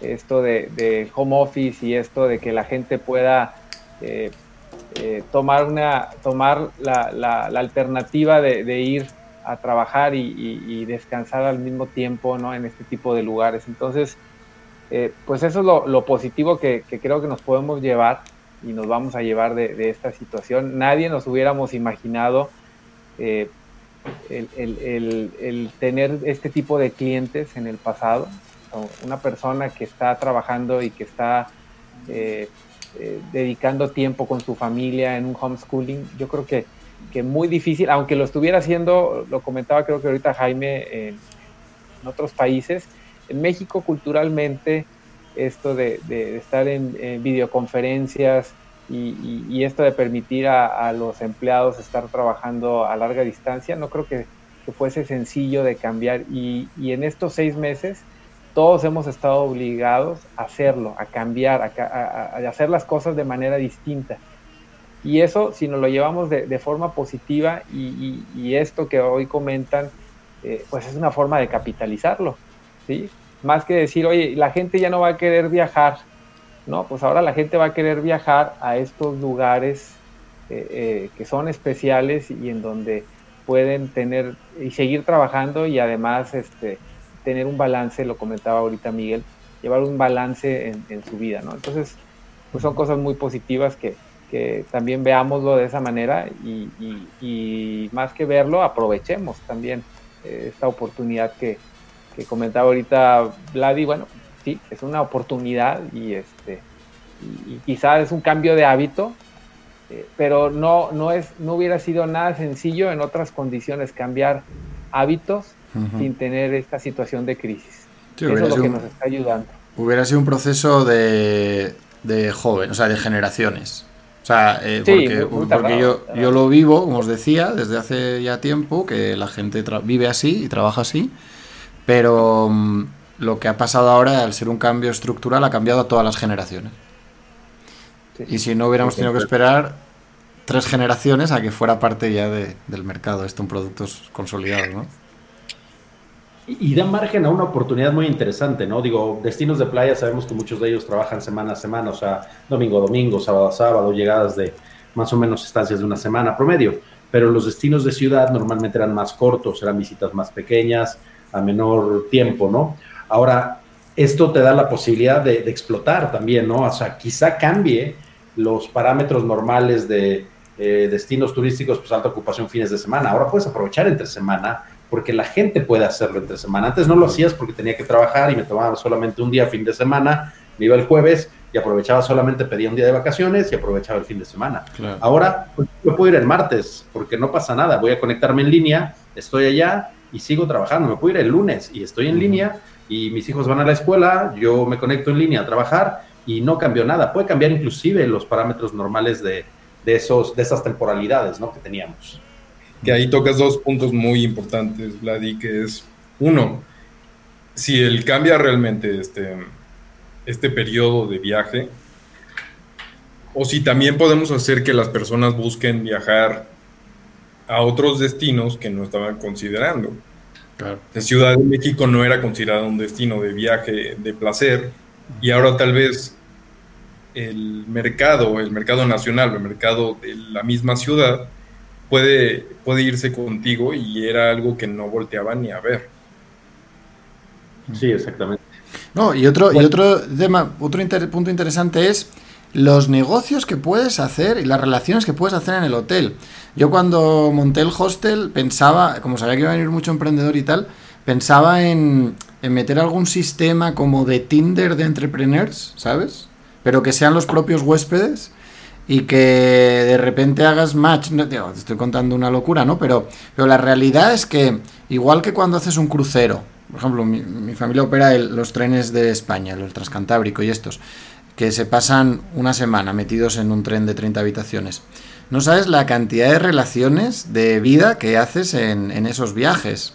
esto de, home office y esto de que la gente pueda eh, tomar, una, tomar la, la, alternativa de ir a trabajar y, descansar al mismo tiempo ¿no? en este tipo de lugares. Entonces, eh, pues eso es lo, positivo que, creo que nos podemos llevar y nos vamos a llevar de, esta situación. Nadie nos hubiéramos imaginado eh, el, tener este tipo de clientes en el pasado. Una persona que está trabajando y que está eh, eh, dedicando tiempo con su familia en un homeschooling, yo creo que, que muy difícil, aunque lo estuviera haciendo, lo comentaba creo que ahorita Jaime, en, otros países, en México culturalmente esto de, estar en, videoconferencias y, esto de permitir a, los empleados estar trabajando a larga distancia, no creo que, fuese sencillo de cambiar. Y, y, en estos seis meses todos hemos estado obligados a hacerlo, a cambiar, a, hacer las cosas de manera distinta. Y eso, si nos lo llevamos de, forma positiva y, esto que hoy comentan, eh, pues es una forma de capitalizarlo, ¿sí? Más que decir, oye, la gente ya no va a querer viajar, ¿no? Pues ahora la gente va a querer viajar a estos lugares eh, eh, que son especiales y en donde pueden tener y seguir trabajando y además, este, tener un balance, lo comentaba ahorita Miguel, llevar un balance en, su vida, ¿no? Entonces, pues son cosas muy positivas que, que también veámoslo de esa manera y, más que verlo, aprovechemos también eh, esta oportunidad que, que comentaba ahorita Vladi, bueno, sí, es una oportunidad y este y, quizás es un cambio de hábito, eh, pero no, no, es, no hubiera sido nada sencillo en otras condiciones cambiar hábitos sin tener esta situación de crisis. Eso es lo que nos está ayudando. Hubiera sido un proceso de, de joven, o sea, de generaciones. O sea, eh, porque, yo, yo, lo vivo, como os decía, desde hace ya tiempo, que la gente vive así y trabaja así, pero mm, lo que ha pasado ahora, al ser un cambio estructural, ha cambiado a todas las generaciones. Y si no hubiéramos tenido que esperar tres generaciones a que fuera parte ya del mercado, esto en productos consolidados, ¿no? Y, da margen a una oportunidad muy interesante, ¿no? Digo, destinos de playa, sabemos que muchos de ellos trabajan semana a semana, o sea, domingo a domingo, sábado a sábado, llegadas de más o menos estancias de una semana promedio. Pero los destinos de ciudad normalmente eran más cortos, eran visitas más pequeñas, a menor tiempo, ¿no? Ahora, esto te da la posibilidad de, explotar también, ¿no? O sea, quizá cambie los parámetros normales de eh, destinos turísticos, pues alta ocupación fines de semana. Ahora puedes aprovechar entre semana porque la gente puede hacerlo entre semana. Antes no lo hacías porque tenía que trabajar y me tomaba solamente un día fin de semana, me iba el jueves y aprovechaba solamente, pedía un día de vacaciones y aprovechaba el fin de semana. Ahora pues, yo puedo ir el martes porque no pasa nada, voy a conectarme en línea, estoy allá y sigo trabajando. Me puedo ir el lunes y estoy en línea y mis hijos van a la escuela, yo me conecto en línea a trabajar y no cambió nada. Puede cambiar inclusive los parámetros normales de, de, esos, de esas temporalidades ¿no? que teníamos que ahí tocas dos puntos muy importantes, Vladi, que es, uno, si él cambia realmente este, este periodo de viaje, o si también podemos hacer que las personas busquen viajar a otros destinos que no estaban considerando. La Ciudad de México no era considerado un destino de viaje de placer y ahora tal vez el mercado, el mercado nacional, el mercado de la misma ciudad, puede, puede irse contigo y era algo que no volteaba ni a ver. Sí, exactamente. No, y otro, y otro tema, otro punto interesante es los negocios que puedes hacer y las relaciones que puedes hacer en el hotel. Yo cuando monté el hostel pensaba, como sabía que iba a venir mucho emprendedor y tal, pensaba en, en meter algún sistema como de Tinder de entrepreneurs, ¿sabes? Pero que sean los propios huéspedes y que de repente hagas match, no, te estoy contando una locura, ¿no? Pero, pero la realidad es que, igual que cuando haces un crucero, por ejemplo, mi, familia opera los trenes de España, el transcantábrico y estos, que se pasan una semana metidos en un tren de 30 habitaciones. No sabes la cantidad de relaciones de vida que haces en, esos viajes.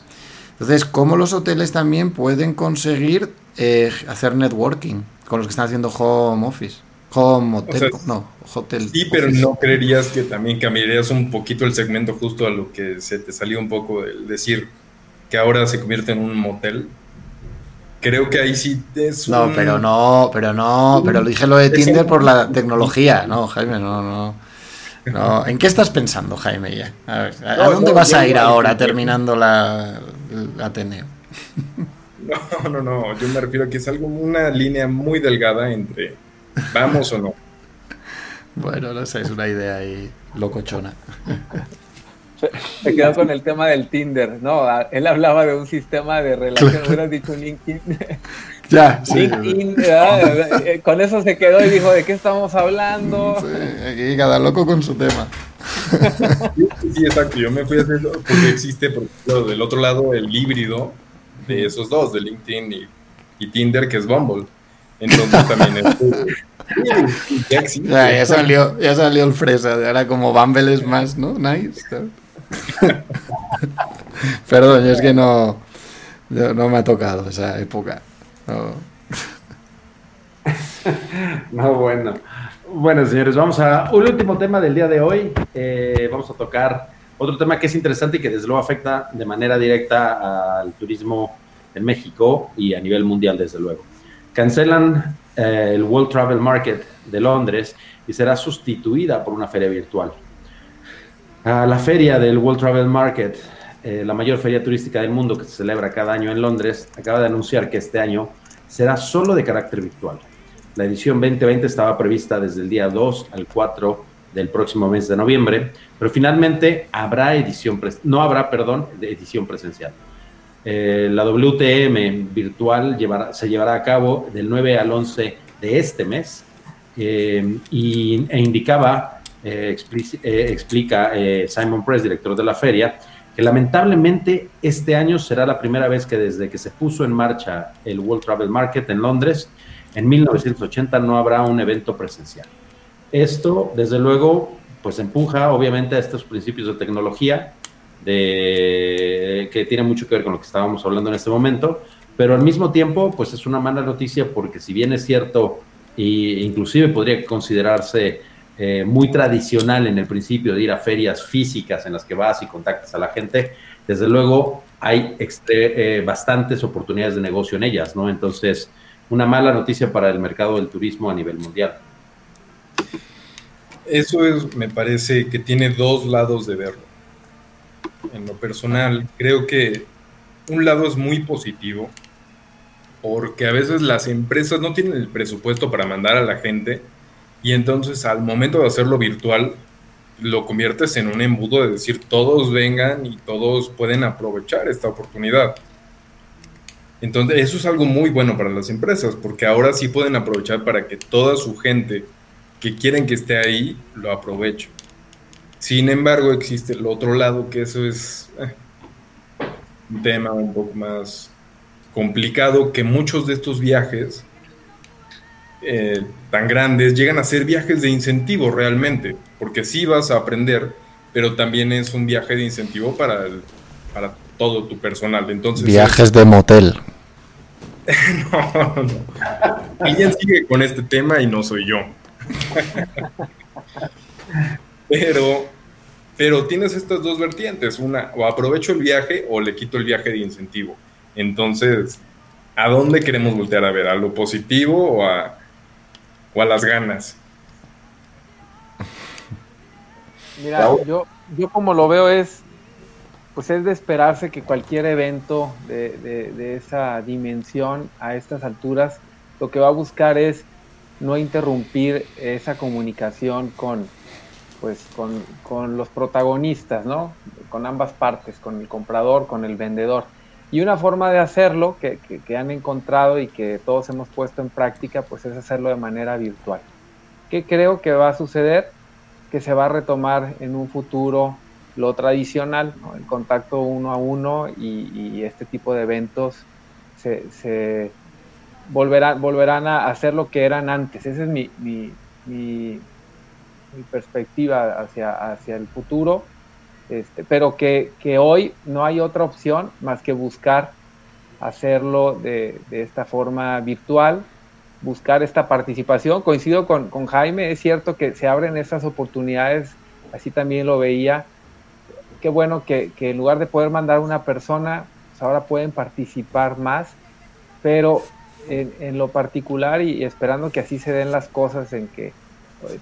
Entonces, ¿cómo los hoteles también pueden conseguir eh, hacer networking con los que están haciendo home office? Home hotel, no, hotel. Sí, pero no creerías que también cambiarías un poquito el segmento justo a lo que se te salió un poco el decir que ahora se convierte en un motel. Creo que ahí sí es No, pero no, pero no, pero dije lo de Tinder por la tecnología, no, Jaime, no, no. ¿En qué estás pensando, Jaime? Ya? A, dónde vas a ir ahora terminando la, el Ateneo? No, no, no. Yo me refiero a que es algo, una línea muy delgada entre ¿Vamos o no? Bueno, no sé, es una idea ahí locochona. Se quedó con el tema del Tinder, ¿no? Él hablaba de un sistema de relación, hubieras dicho LinkedIn. Ya, sí. LinkedIn, eh, con eso se quedó y dijo, ¿de qué estamos hablando? Sí, cada loco con su tema. Sí, exacto, yo me fui a hacer, porque existe, por ejemplo, del otro lado, el híbrido de esos dos, de LinkedIn y, y Tinder, que es Bumble. Entonces también es... ya, ya, salió, ya salió el fresa, ahora como Bumble es más, ¿no? Nice. Perdón, es que no, no me ha tocado esa época. No. bueno. Bueno, señores, vamos a un último tema del día de hoy. Eh, vamos a tocar otro tema que es interesante y que desde luego afecta de manera directa al turismo en México y a nivel mundial, desde luego. Cancelan eh, el World Travel Market de Londres y será sustituida por una feria virtual. La feria del World Travel Market, eh, la mayor feria turística del mundo que se celebra cada año en Londres, acaba de anunciar que este año será solo de carácter virtual. La edición 2020 estaba prevista desde el día 2 al 4 del próximo mes de noviembre, pero finalmente habrá edición no habrá, perdón, de edición presencial. Eh, la WTM virtual se llevará a cabo del 9 al 11 de este mes eh, y, e indicaba, eh, explica Simon Press, director de la feria, que lamentablemente este año será la primera vez que desde que se puso en marcha el World Travel Market en Londres, en 1980 no habrá un evento presencial. Esto, desde luego, pues empuja obviamente a estos principios de tecnología de, que tiene mucho que ver con lo que estábamos hablando en este momento, pero al mismo tiempo, pues es una mala noticia porque si bien es cierto, e inclusive podría considerarse eh, muy tradicional en el principio de ir a ferias físicas en las que vas y contactas a la gente, desde luego hay eh, bastantes oportunidades de negocio en ellas, ¿no? Entonces, una mala noticia para el mercado del turismo a nivel mundial. Eso es, me parece que tiene dos lados de verlo en lo personal, creo que un lado es muy positivo, porque a veces las empresas no tienen el presupuesto para mandar a la gente y entonces al momento de hacerlo virtual lo conviertes en un embudo de decir todos vengan y todos pueden aprovechar esta oportunidad. Entonces eso es algo muy bueno para las empresas porque ahora sí pueden aprovechar para que toda su gente que quieren que esté ahí lo aproveche. Sin embargo, existe el otro lado, que eso es eh, un tema un poco más complicado, que muchos de estos viajes eh, tan grandes llegan a ser viajes de incentivo realmente, porque sí vas a aprender, pero también es un viaje de incentivo para, para todo tu personal. Entonces, Viajes de motel. no, no. Alguien sigue con este tema y no soy yo. Pero, pero tienes estas dos vertientes, una, o aprovecho el viaje o le quito el viaje de incentivo. Entonces, ¿a dónde queremos voltear a ver? ¿A lo positivo o a, o a las ganas? Mira, yo, yo como lo veo es, pues es de esperarse que cualquier evento de, de, esa dimensión a estas alturas, lo que va a buscar es no interrumpir esa comunicación con, pues con, con, los protagonistas, ¿no? Con ambas partes, con el comprador, con el vendedor. Y una forma de hacerlo que, que, han encontrado y que todos hemos puesto en práctica, pues es hacerlo de manera virtual. ¿Qué creo que va a suceder? Que se va a retomar en un futuro lo tradicional, el contacto uno a uno y, este tipo de eventos se, volverán, volverán a hacer lo que eran antes. Ese es mi, mi, mi mi perspectiva hacia, hacia el futuro, este, pero que, que, hoy no hay otra opción más que buscar hacerlo de, de esta forma virtual, buscar esta participación. Coincido con, con, Jaime, es cierto que se abren estas oportunidades, así también lo veía. Qué bueno que, que en lugar de poder mandar una persona, pues ahora pueden participar más, pero en, en, lo particular y esperando que así se den las cosas en que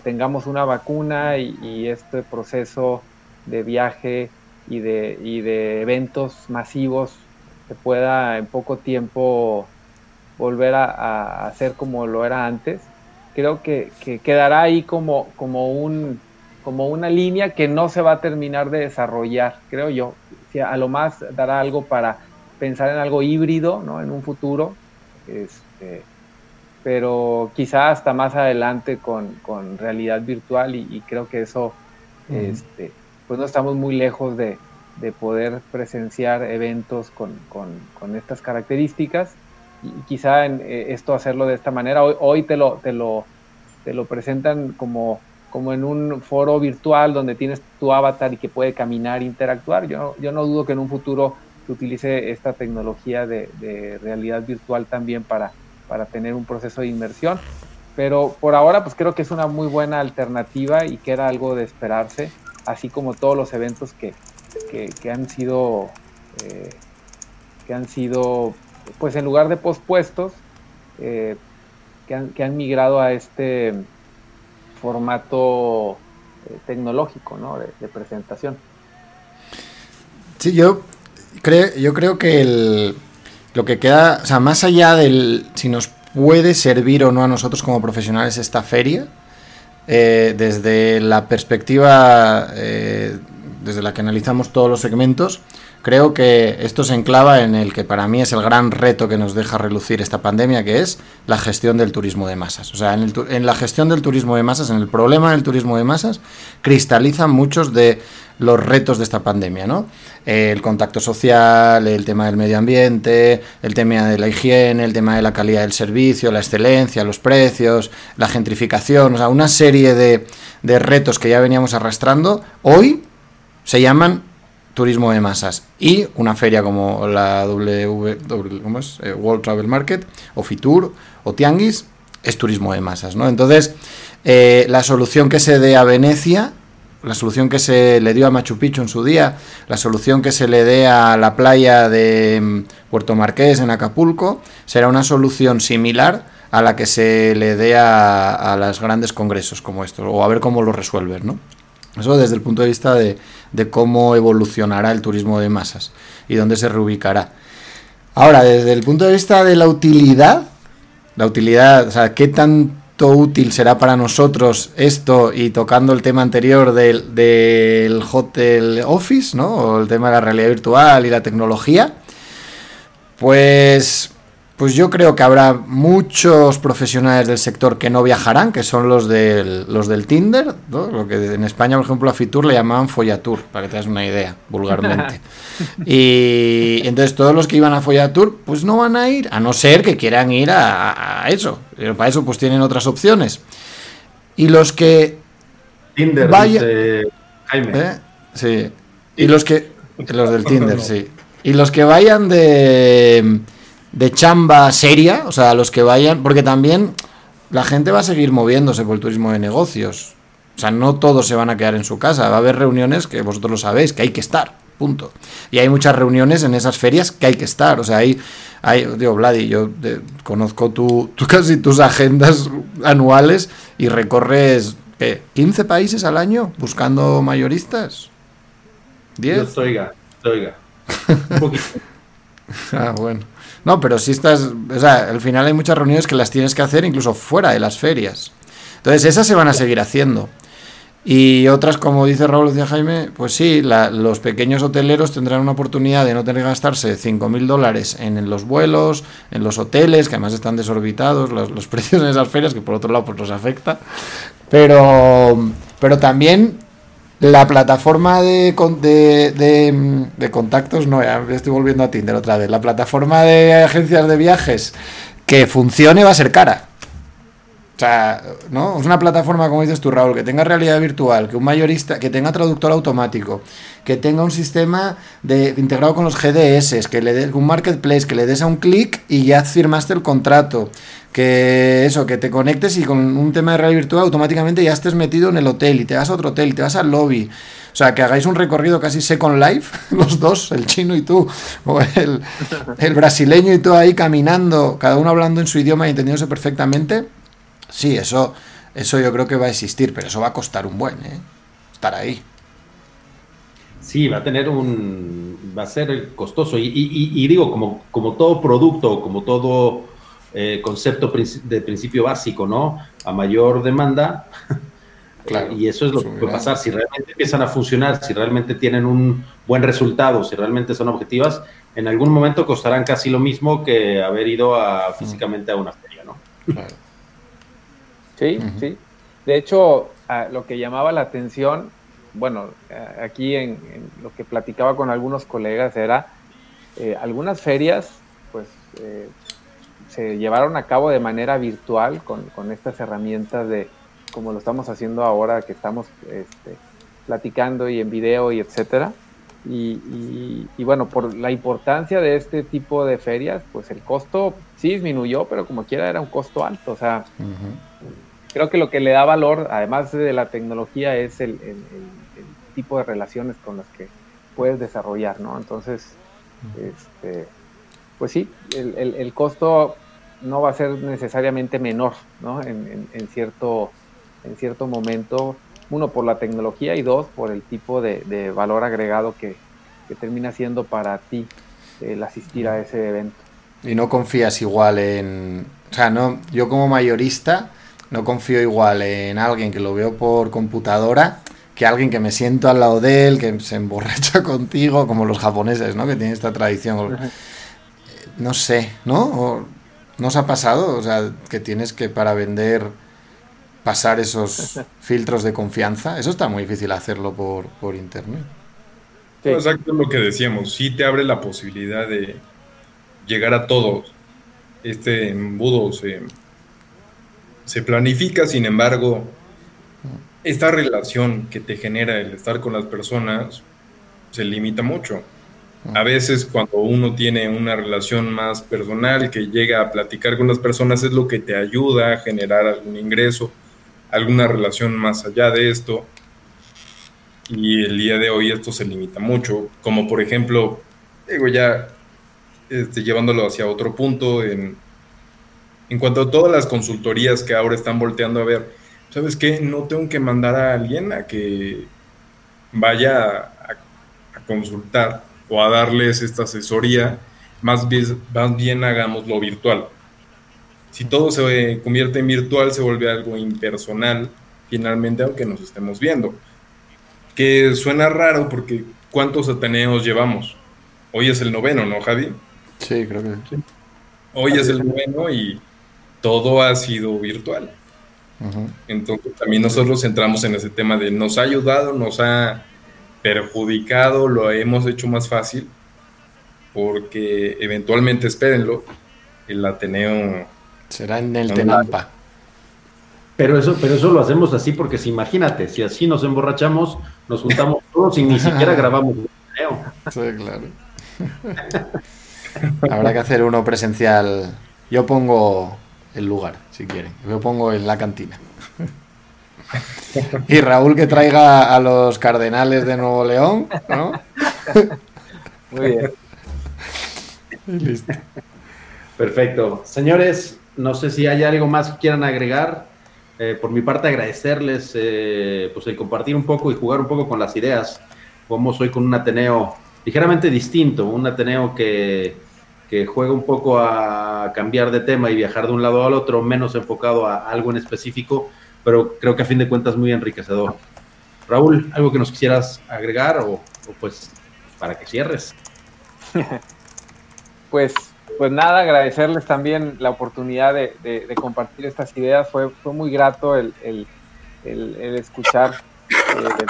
tengamos una vacuna y, este proceso de viaje y de, y de eventos masivos se pueda en poco tiempo volver a, hacer como lo era antes. creo que, quedará ahí como, como, un, como una línea que no se va a terminar de desarrollar, creo yo. a lo más dará algo para pensar en algo híbrido, ¿no? En un futuro, este, pero quizá hasta más adelante con, realidad virtual y, creo que eso, este, pues no estamos muy lejos de, poder presenciar eventos con, estas características y quizá en, eh, esto hacerlo de esta manera. Hoy, hoy te, lo, te, lo, te lo presentan como, como en un foro virtual donde tienes tu avatar y que puede caminar, interactuar. Yo, yo no dudo que en un futuro se utilice esta tecnología de, realidad virtual también para, para tener un proceso de inmersión. Pero por ahora, pues creo que es una muy buena alternativa y que era algo de esperarse, así como todos los eventos que, que, han sido, eh, que han sido, pues en lugar de pospuestos, eh, que, han, que, han, migrado a este formato eh, tecnológico, ¿no? De, de presentación. Sí, yo yo creo que lo que queda, o sea, más allá del si nos puede servir o no a nosotros como profesionales esta feria, eh, desde la perspectiva eh, desde la que analizamos todos los segmentos, creo que esto se enclava en el que para mí es el gran reto que nos deja relucir esta pandemia, que es la gestión del turismo de masas. O sea, en, en la gestión del turismo de masas, en el problema del turismo de masas, cristalizan muchos de los retos de esta pandemia, ¿no? El contacto social, el tema del medio ambiente, el tema de la higiene, el tema de la calidad del servicio, la excelencia, los precios, la gentrificación, o sea, una serie de retos que ya veníamos arrastrando, hoy se llaman turismo de masas. Y una feria como la w, ¿cómo es? Eh, World Travel Market, o Fitur, o Tianguis, es turismo de masas, ¿no? Entonces, eh, la solución que se dé a Venecia, la solución que se le dio a Machu Picchu en su día, la solución que se le dé a la playa de mm, Puerto Marqués en Acapulco, será una solución similar a la que se le dé a, a los grandes congresos como estos, o a ver cómo lo resuelven, ¿no? Eso desde el punto de vista de, de cómo evolucionará el turismo de masas y dónde se reubicará. Ahora, desde el punto de vista de la utilidad, la utilidad, o sea, qué tanto útil será para nosotros esto y tocando el tema anterior del, del hotel office, ¿no? O el tema de la realidad virtual y la tecnología, pues pues yo creo que habrá muchos profesionales del sector que no viajarán, que son los del, los del Tinder, lo que en España, por ejemplo, a Fitur le llamaban Follatur, para que te hagas una idea, vulgarmente. y entonces todos los que iban a Follatur, pues no van a ir, a no ser que quieran ir a, eso. Pero para eso, pues tienen otras opciones. Y los que... Tinder, vayan, Jaime. ¿Eh? Sí. Y los que... Los del Tinder, sí. Y los que vayan de de chamba seria, o sea, los que vayan, porque también la gente va a seguir moviéndose por el turismo de negocios. O sea, no todos se van a quedar en su casa, va a haber reuniones que vosotros lo sabéis, que hay que estar, punto. Y hay muchas reuniones en esas ferias que hay que estar, o sea, hay, hay digo, Vladi, yo conozco tu, casi tus agendas anuales y recorres, ¿qué? ¿15 países al año buscando mayoristas? ¿10? Yo oiga, oiga. Un poquito. ah, bueno. No, pero si estás, o sea, al final hay muchas reuniones que las tienes que hacer incluso fuera de las ferias. Entonces esas se van a seguir haciendo. Y otras, como dice Raúl, decía Jaime, pues sí, los pequeños hoteleros tendrán una oportunidad de no tener que gastarse 5.000 dólares en, los vuelos, en los hoteles, que además están desorbitados, los, precios en esas ferias, que por otro lado pues los afecta. Pero, pero también la plataforma de, de, contactos, no, ya estoy volviendo a Tinder otra vez. La plataforma de agencias de viajes que funcione va a ser cara. O sea, ¿no? Es una plataforma, como dices tú, Raúl, que tenga realidad virtual, que un mayorista, que tenga traductor automático, que tenga un sistema de, integrado con los GDS, que le dé un marketplace, que le des a un clic y ya firmaste el contrato que eso, que te conectes y con un tema de realidad virtual automáticamente ya estés metido en el hotel y te vas a otro hotel, te vas al lobby. O sea, que hagáis un recorrido casi Second Life, los dos, el chino y tú, o el, brasileño y tú ahí caminando, cada uno hablando en su idioma y entendiéndose perfectamente. Sí, eso, eso yo creo que va a existir, pero eso va a costar un buen, ¿eh? Estar ahí. Sí, va a tener un. va a ser costoso. Y, y, y digo, como, como todo producto, como todo eh, concepto de principio básico, ¿no? A mayor demanda, Claro, y eso es lo que puede pasar. Si realmente empiezan a funcionar, si realmente tienen un buen resultado, si realmente son objetivas, en algún momento costarán casi lo mismo que haber ido a, físicamente a una feria, ¿no? Sí, sí. De hecho, lo que llamaba la atención, bueno, aquí en, lo que platicaba con algunos colegas era, eh, algunas ferias, pues, eh, se llevaron a cabo de manera virtual con, con estas herramientas de, como lo estamos haciendo ahora, que estamos este, platicando y en video y etcétera. Y, bueno, por la importancia de este tipo de ferias, pues el costo sí disminuyó, pero como quiera era un costo alto. O sea, creo que lo que le da valor, además de la tecnología, es el, tipo de relaciones con las que puedes desarrollar, ¿no? Entonces, este, pues sí, el, costo no va a ser necesariamente menor, ¿no? En, en cierto en cierto momento, uno por la tecnología y dos por el tipo de, valor agregado que, termina siendo para ti el asistir a ese evento. Y no confías igual en, o sea, no, yo como mayorista no confío igual en alguien que lo veo por computadora que alguien que me siento al lado de él, que se emborracha contigo, como los japoneses, ¿no? Que tienen esta tradición. No sé, ¿no? ¿No os ha pasado? O sea, que tienes que para vender pasar esos filtros de confianza. Eso está muy difícil hacerlo por, por internet. Exacto lo que decíamos, sí te abre la posibilidad de llegar a todos. Este embudo se, se planifica, sin embargo, esta relación que te genera el estar con las personas se limita mucho. A veces cuando uno tiene una relación más personal, que llega a platicar con las personas, es lo que te ayuda a generar algún ingreso alguna relación más allá de esto. Y el día de hoy esto se limita mucho, como por ejemplo, digo ya este, llevándolo hacia otro punto, en, en cuanto a todas las consultorías que ahora están volteando a ver, ¿sabes qué? No tengo que mandar a alguien a que vaya a, a consultar o a darles esta asesoría, más bien, más bien hagámoslo virtual si todo se convierte en virtual, se vuelve algo impersonal, finalmente, aunque nos estemos viendo. Que suena raro porque ¿cuántos Ateneos llevamos? Hoy es el noveno, ¿no, Javi? Sí, creo que sí. Hoy es el noveno y todo ha sido virtual. Entonces también nosotros entramos en ese tema de nos ha ayudado, nos ha perjudicado, lo hemos hecho más fácil, porque eventualmente, espérenlo, el Ateneo Será en el Tenampa. Pero eso, pero eso lo hacemos así porque si imagínate, si así nos emborrachamos, nos juntamos todos y ni siquiera grabamos video. Sí, claro. Habrá que hacer uno presencial. Yo pongo el lugar, si quieren. Yo pongo en la cantina. Y Raúl que traiga a los cardenales de Nuevo León, ¿no? Muy bien. Listo. Perfecto. Señores, no sé si hay algo más que quieran agregar. Eh, por mi parte, agradecerles eh, pues el compartir un poco y jugar un poco con las ideas. Como soy con un Ateneo ligeramente distinto, un Ateneo que, que juega un poco a cambiar de tema y viajar de un lado al otro, menos enfocado a algo en específico, pero creo que a fin de cuentas muy enriquecedor. Raúl, ¿algo que nos quisieras agregar o, pues para que cierres? pues pues nada, agradecerles también la oportunidad de, compartir estas ideas. Fue, fue muy grato el, escuchar eh,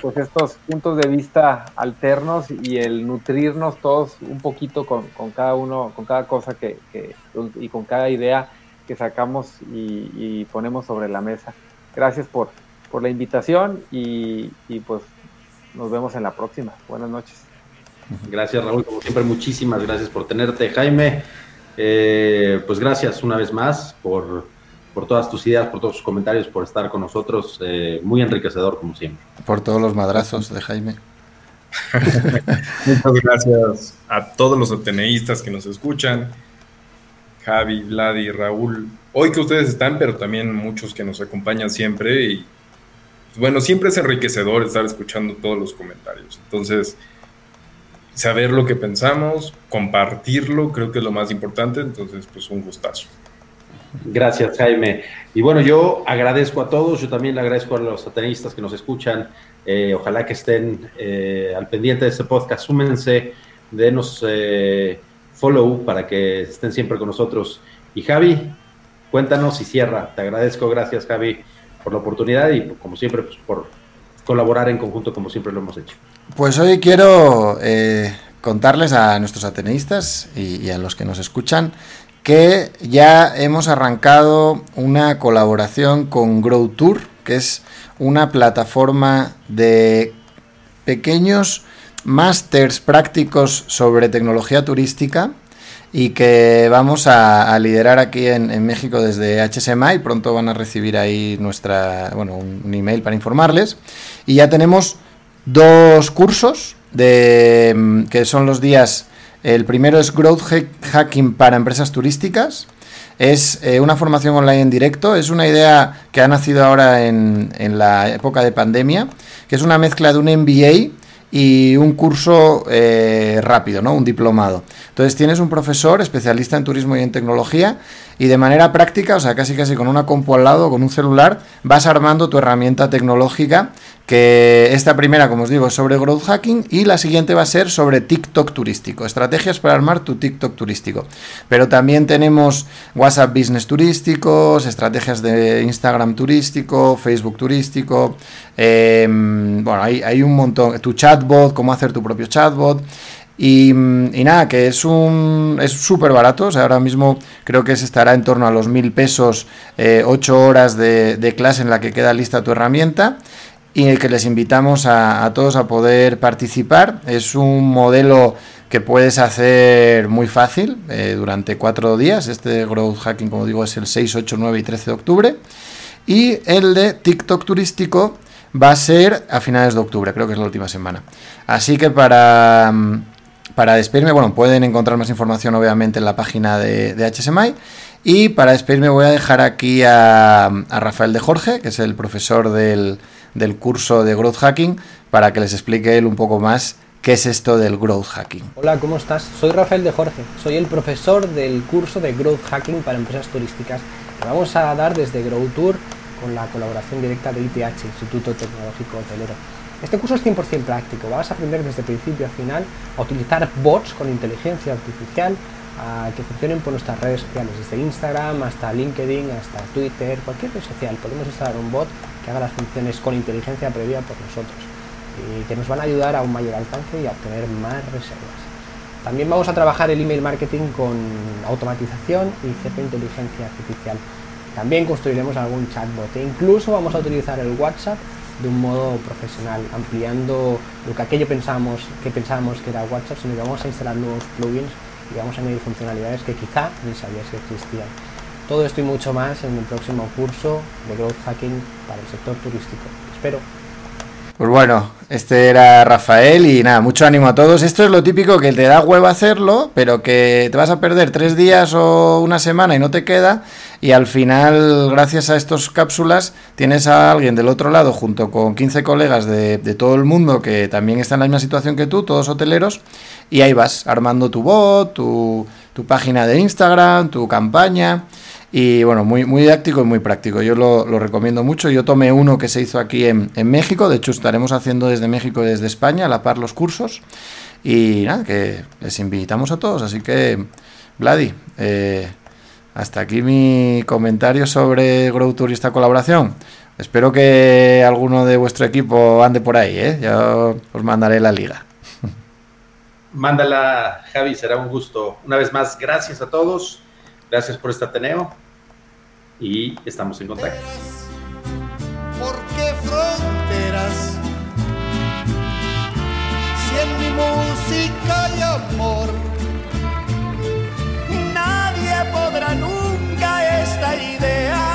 pues estos puntos de vista alternos y el nutrirnos todos un poquito con, cada uno, con cada cosa que, y con cada idea que sacamos y, ponemos sobre la mesa. Gracias por, por la invitación y, y pues nos vemos en la próxima. Buenas noches. Gracias, Raúl. Como siempre, muchísimas gracias por tenerte, Jaime. Eh, pues gracias una vez más por, todas tus ideas, por todos tus comentarios, por estar con nosotros. Eh, muy enriquecedor, como siempre. Por todos los madrazos de Jaime. Muchas gracias a todos los ateneístas que nos escuchan. Javi, Vladi, Raúl. Hoy que ustedes están, pero también muchos que nos acompañan siempre. Y bueno, siempre es enriquecedor estar escuchando todos los comentarios. Entonces, saber lo que pensamos, compartirlo, creo que es lo más importante, entonces pues un gustazo. Gracias, Jaime. Y bueno, yo agradezco a todos, yo también le agradezco a los atenistas que nos escuchan, eh, ojalá que estén eh, al pendiente de este podcast, súmense, denos eh, follow para que estén siempre con nosotros. Y Javi, cuéntanos y cierra. Te agradezco, gracias Javi, por la oportunidad y como siempre, pues, por colaborar en conjunto como siempre lo hemos hecho. Pues hoy quiero contarles a nuestros ateneístas y, a los que nos escuchan que ya hemos arrancado una colaboración con Grow Tour, que es una plataforma de pequeños másters prácticos sobre tecnología turística y que vamos a, liderar aquí en, México desde HSMA y pronto van a recibir ahí nuestra, bueno, un, email para informarles. Y ya tenemos dos cursos de, que son los días el primero es Growth Hacking para empresas turísticas. Es eh, una formación online en directo. Es una idea que ha nacido ahora en, en, la época de pandemia, que es una mezcla de un MBA y un curso eh, rápido, ¿no? Un diplomado. Entonces tienes un profesor especialista en turismo y en tecnología y de manera práctica, o sea, casi casi con una compu al lado, con un celular, vas armando tu herramienta tecnológica que esta primera, como os digo, es sobre growth hacking y la siguiente va a ser sobre TikTok turístico, estrategias para armar tu TikTok turístico. Pero también tenemos WhatsApp Business turísticos, estrategias de Instagram turístico, Facebook turístico, em, bueno, hay, un montón, tu chatbot, cómo hacer tu propio chatbot. Y, nada, que es un es súper barato, ahora mismo creo que se estará en torno a los mil pesos, eh, ocho horas de, de, clase en la que queda lista tu herramienta y que les invitamos a, todos a poder participar. Es un modelo que puedes hacer muy fácil eh, durante cuatro días. Este Growth Hacking, como digo, es el 6, 8, 9 y 13 de octubre. Y el de TikTok turístico va a ser a finales de octubre, creo que es la última semana. Así que para, para despedirme, bueno, pueden encontrar más información obviamente en la página de, HSMI. Y para despedirme voy a dejar aquí a Rafael de Jorge, que es el profesor del, del curso de Growth Hacking para que les explique él un poco más qué es esto del Growth Hacking. Hola, ¿cómo estás? Soy Rafael de Jorge, soy el profesor del curso de Growth Hacking para empresas turísticas que vamos a dar desde Grow Tour con la colaboración directa de ITH, Instituto Tecnológico Hotelero. Este curso es 100% práctico, vas a aprender desde principio a final a utilizar bots con inteligencia artificial que funcionen por nuestras redes sociales, desde Instagram hasta LinkedIn, hasta Twitter, cualquier red social. Podemos instalar un bot que haga las funciones con inteligencia previa por nosotros y que nos van a ayudar a un mayor alcance y a obtener más reservas. También vamos a trabajar el email marketing con automatización y cierta inteligencia artificial. También construiremos algún chatbot e incluso vamos a utilizar el WhatsApp de un modo profesional, ampliando lo que aquello pensamos que pensábamos que era WhatsApp, sino que vamos a instalar nuevos plugins y vamos a añadir funcionalidades que quizá ni sabías que existían. Todo esto y mucho más en el próximo curso de Growth Hacking para el sector turístico. espero. Pues bueno, este era Rafael y nada, mucho ánimo a todos. Esto es lo típico que te da huevo hacerlo, pero que te vas a perder tres días o una semana y no te queda. Y al final, gracias a estas cápsulas, tienes a alguien del otro lado junto con 15 colegas de, todo el mundo que también están en la misma situación que tú, todos hoteleros, y ahí vas armando tu bot, tu página de Instagram, tu campaña. Y bueno, muy, muy didáctico y muy práctico. Yo lo, recomiendo mucho. Yo tomé uno que se hizo aquí en, México. De hecho, estaremos haciendo desde México y desde España a la par los cursos. Y nada, que les invitamos a todos. Así que, Vladi, eh, hasta aquí mi comentario sobre Grow Tour y esta colaboración. Espero que alguno de vuestro equipo ande por ahí. ¿eh? Yo os mandaré la liga. Mándala, Javi, será un gusto. Una vez más, gracias a todos. Gracias por este Ateneo y estamos en contacto. ¿Por qué fronteras? Si en mi música y amor nadie podrá nunca esta idea.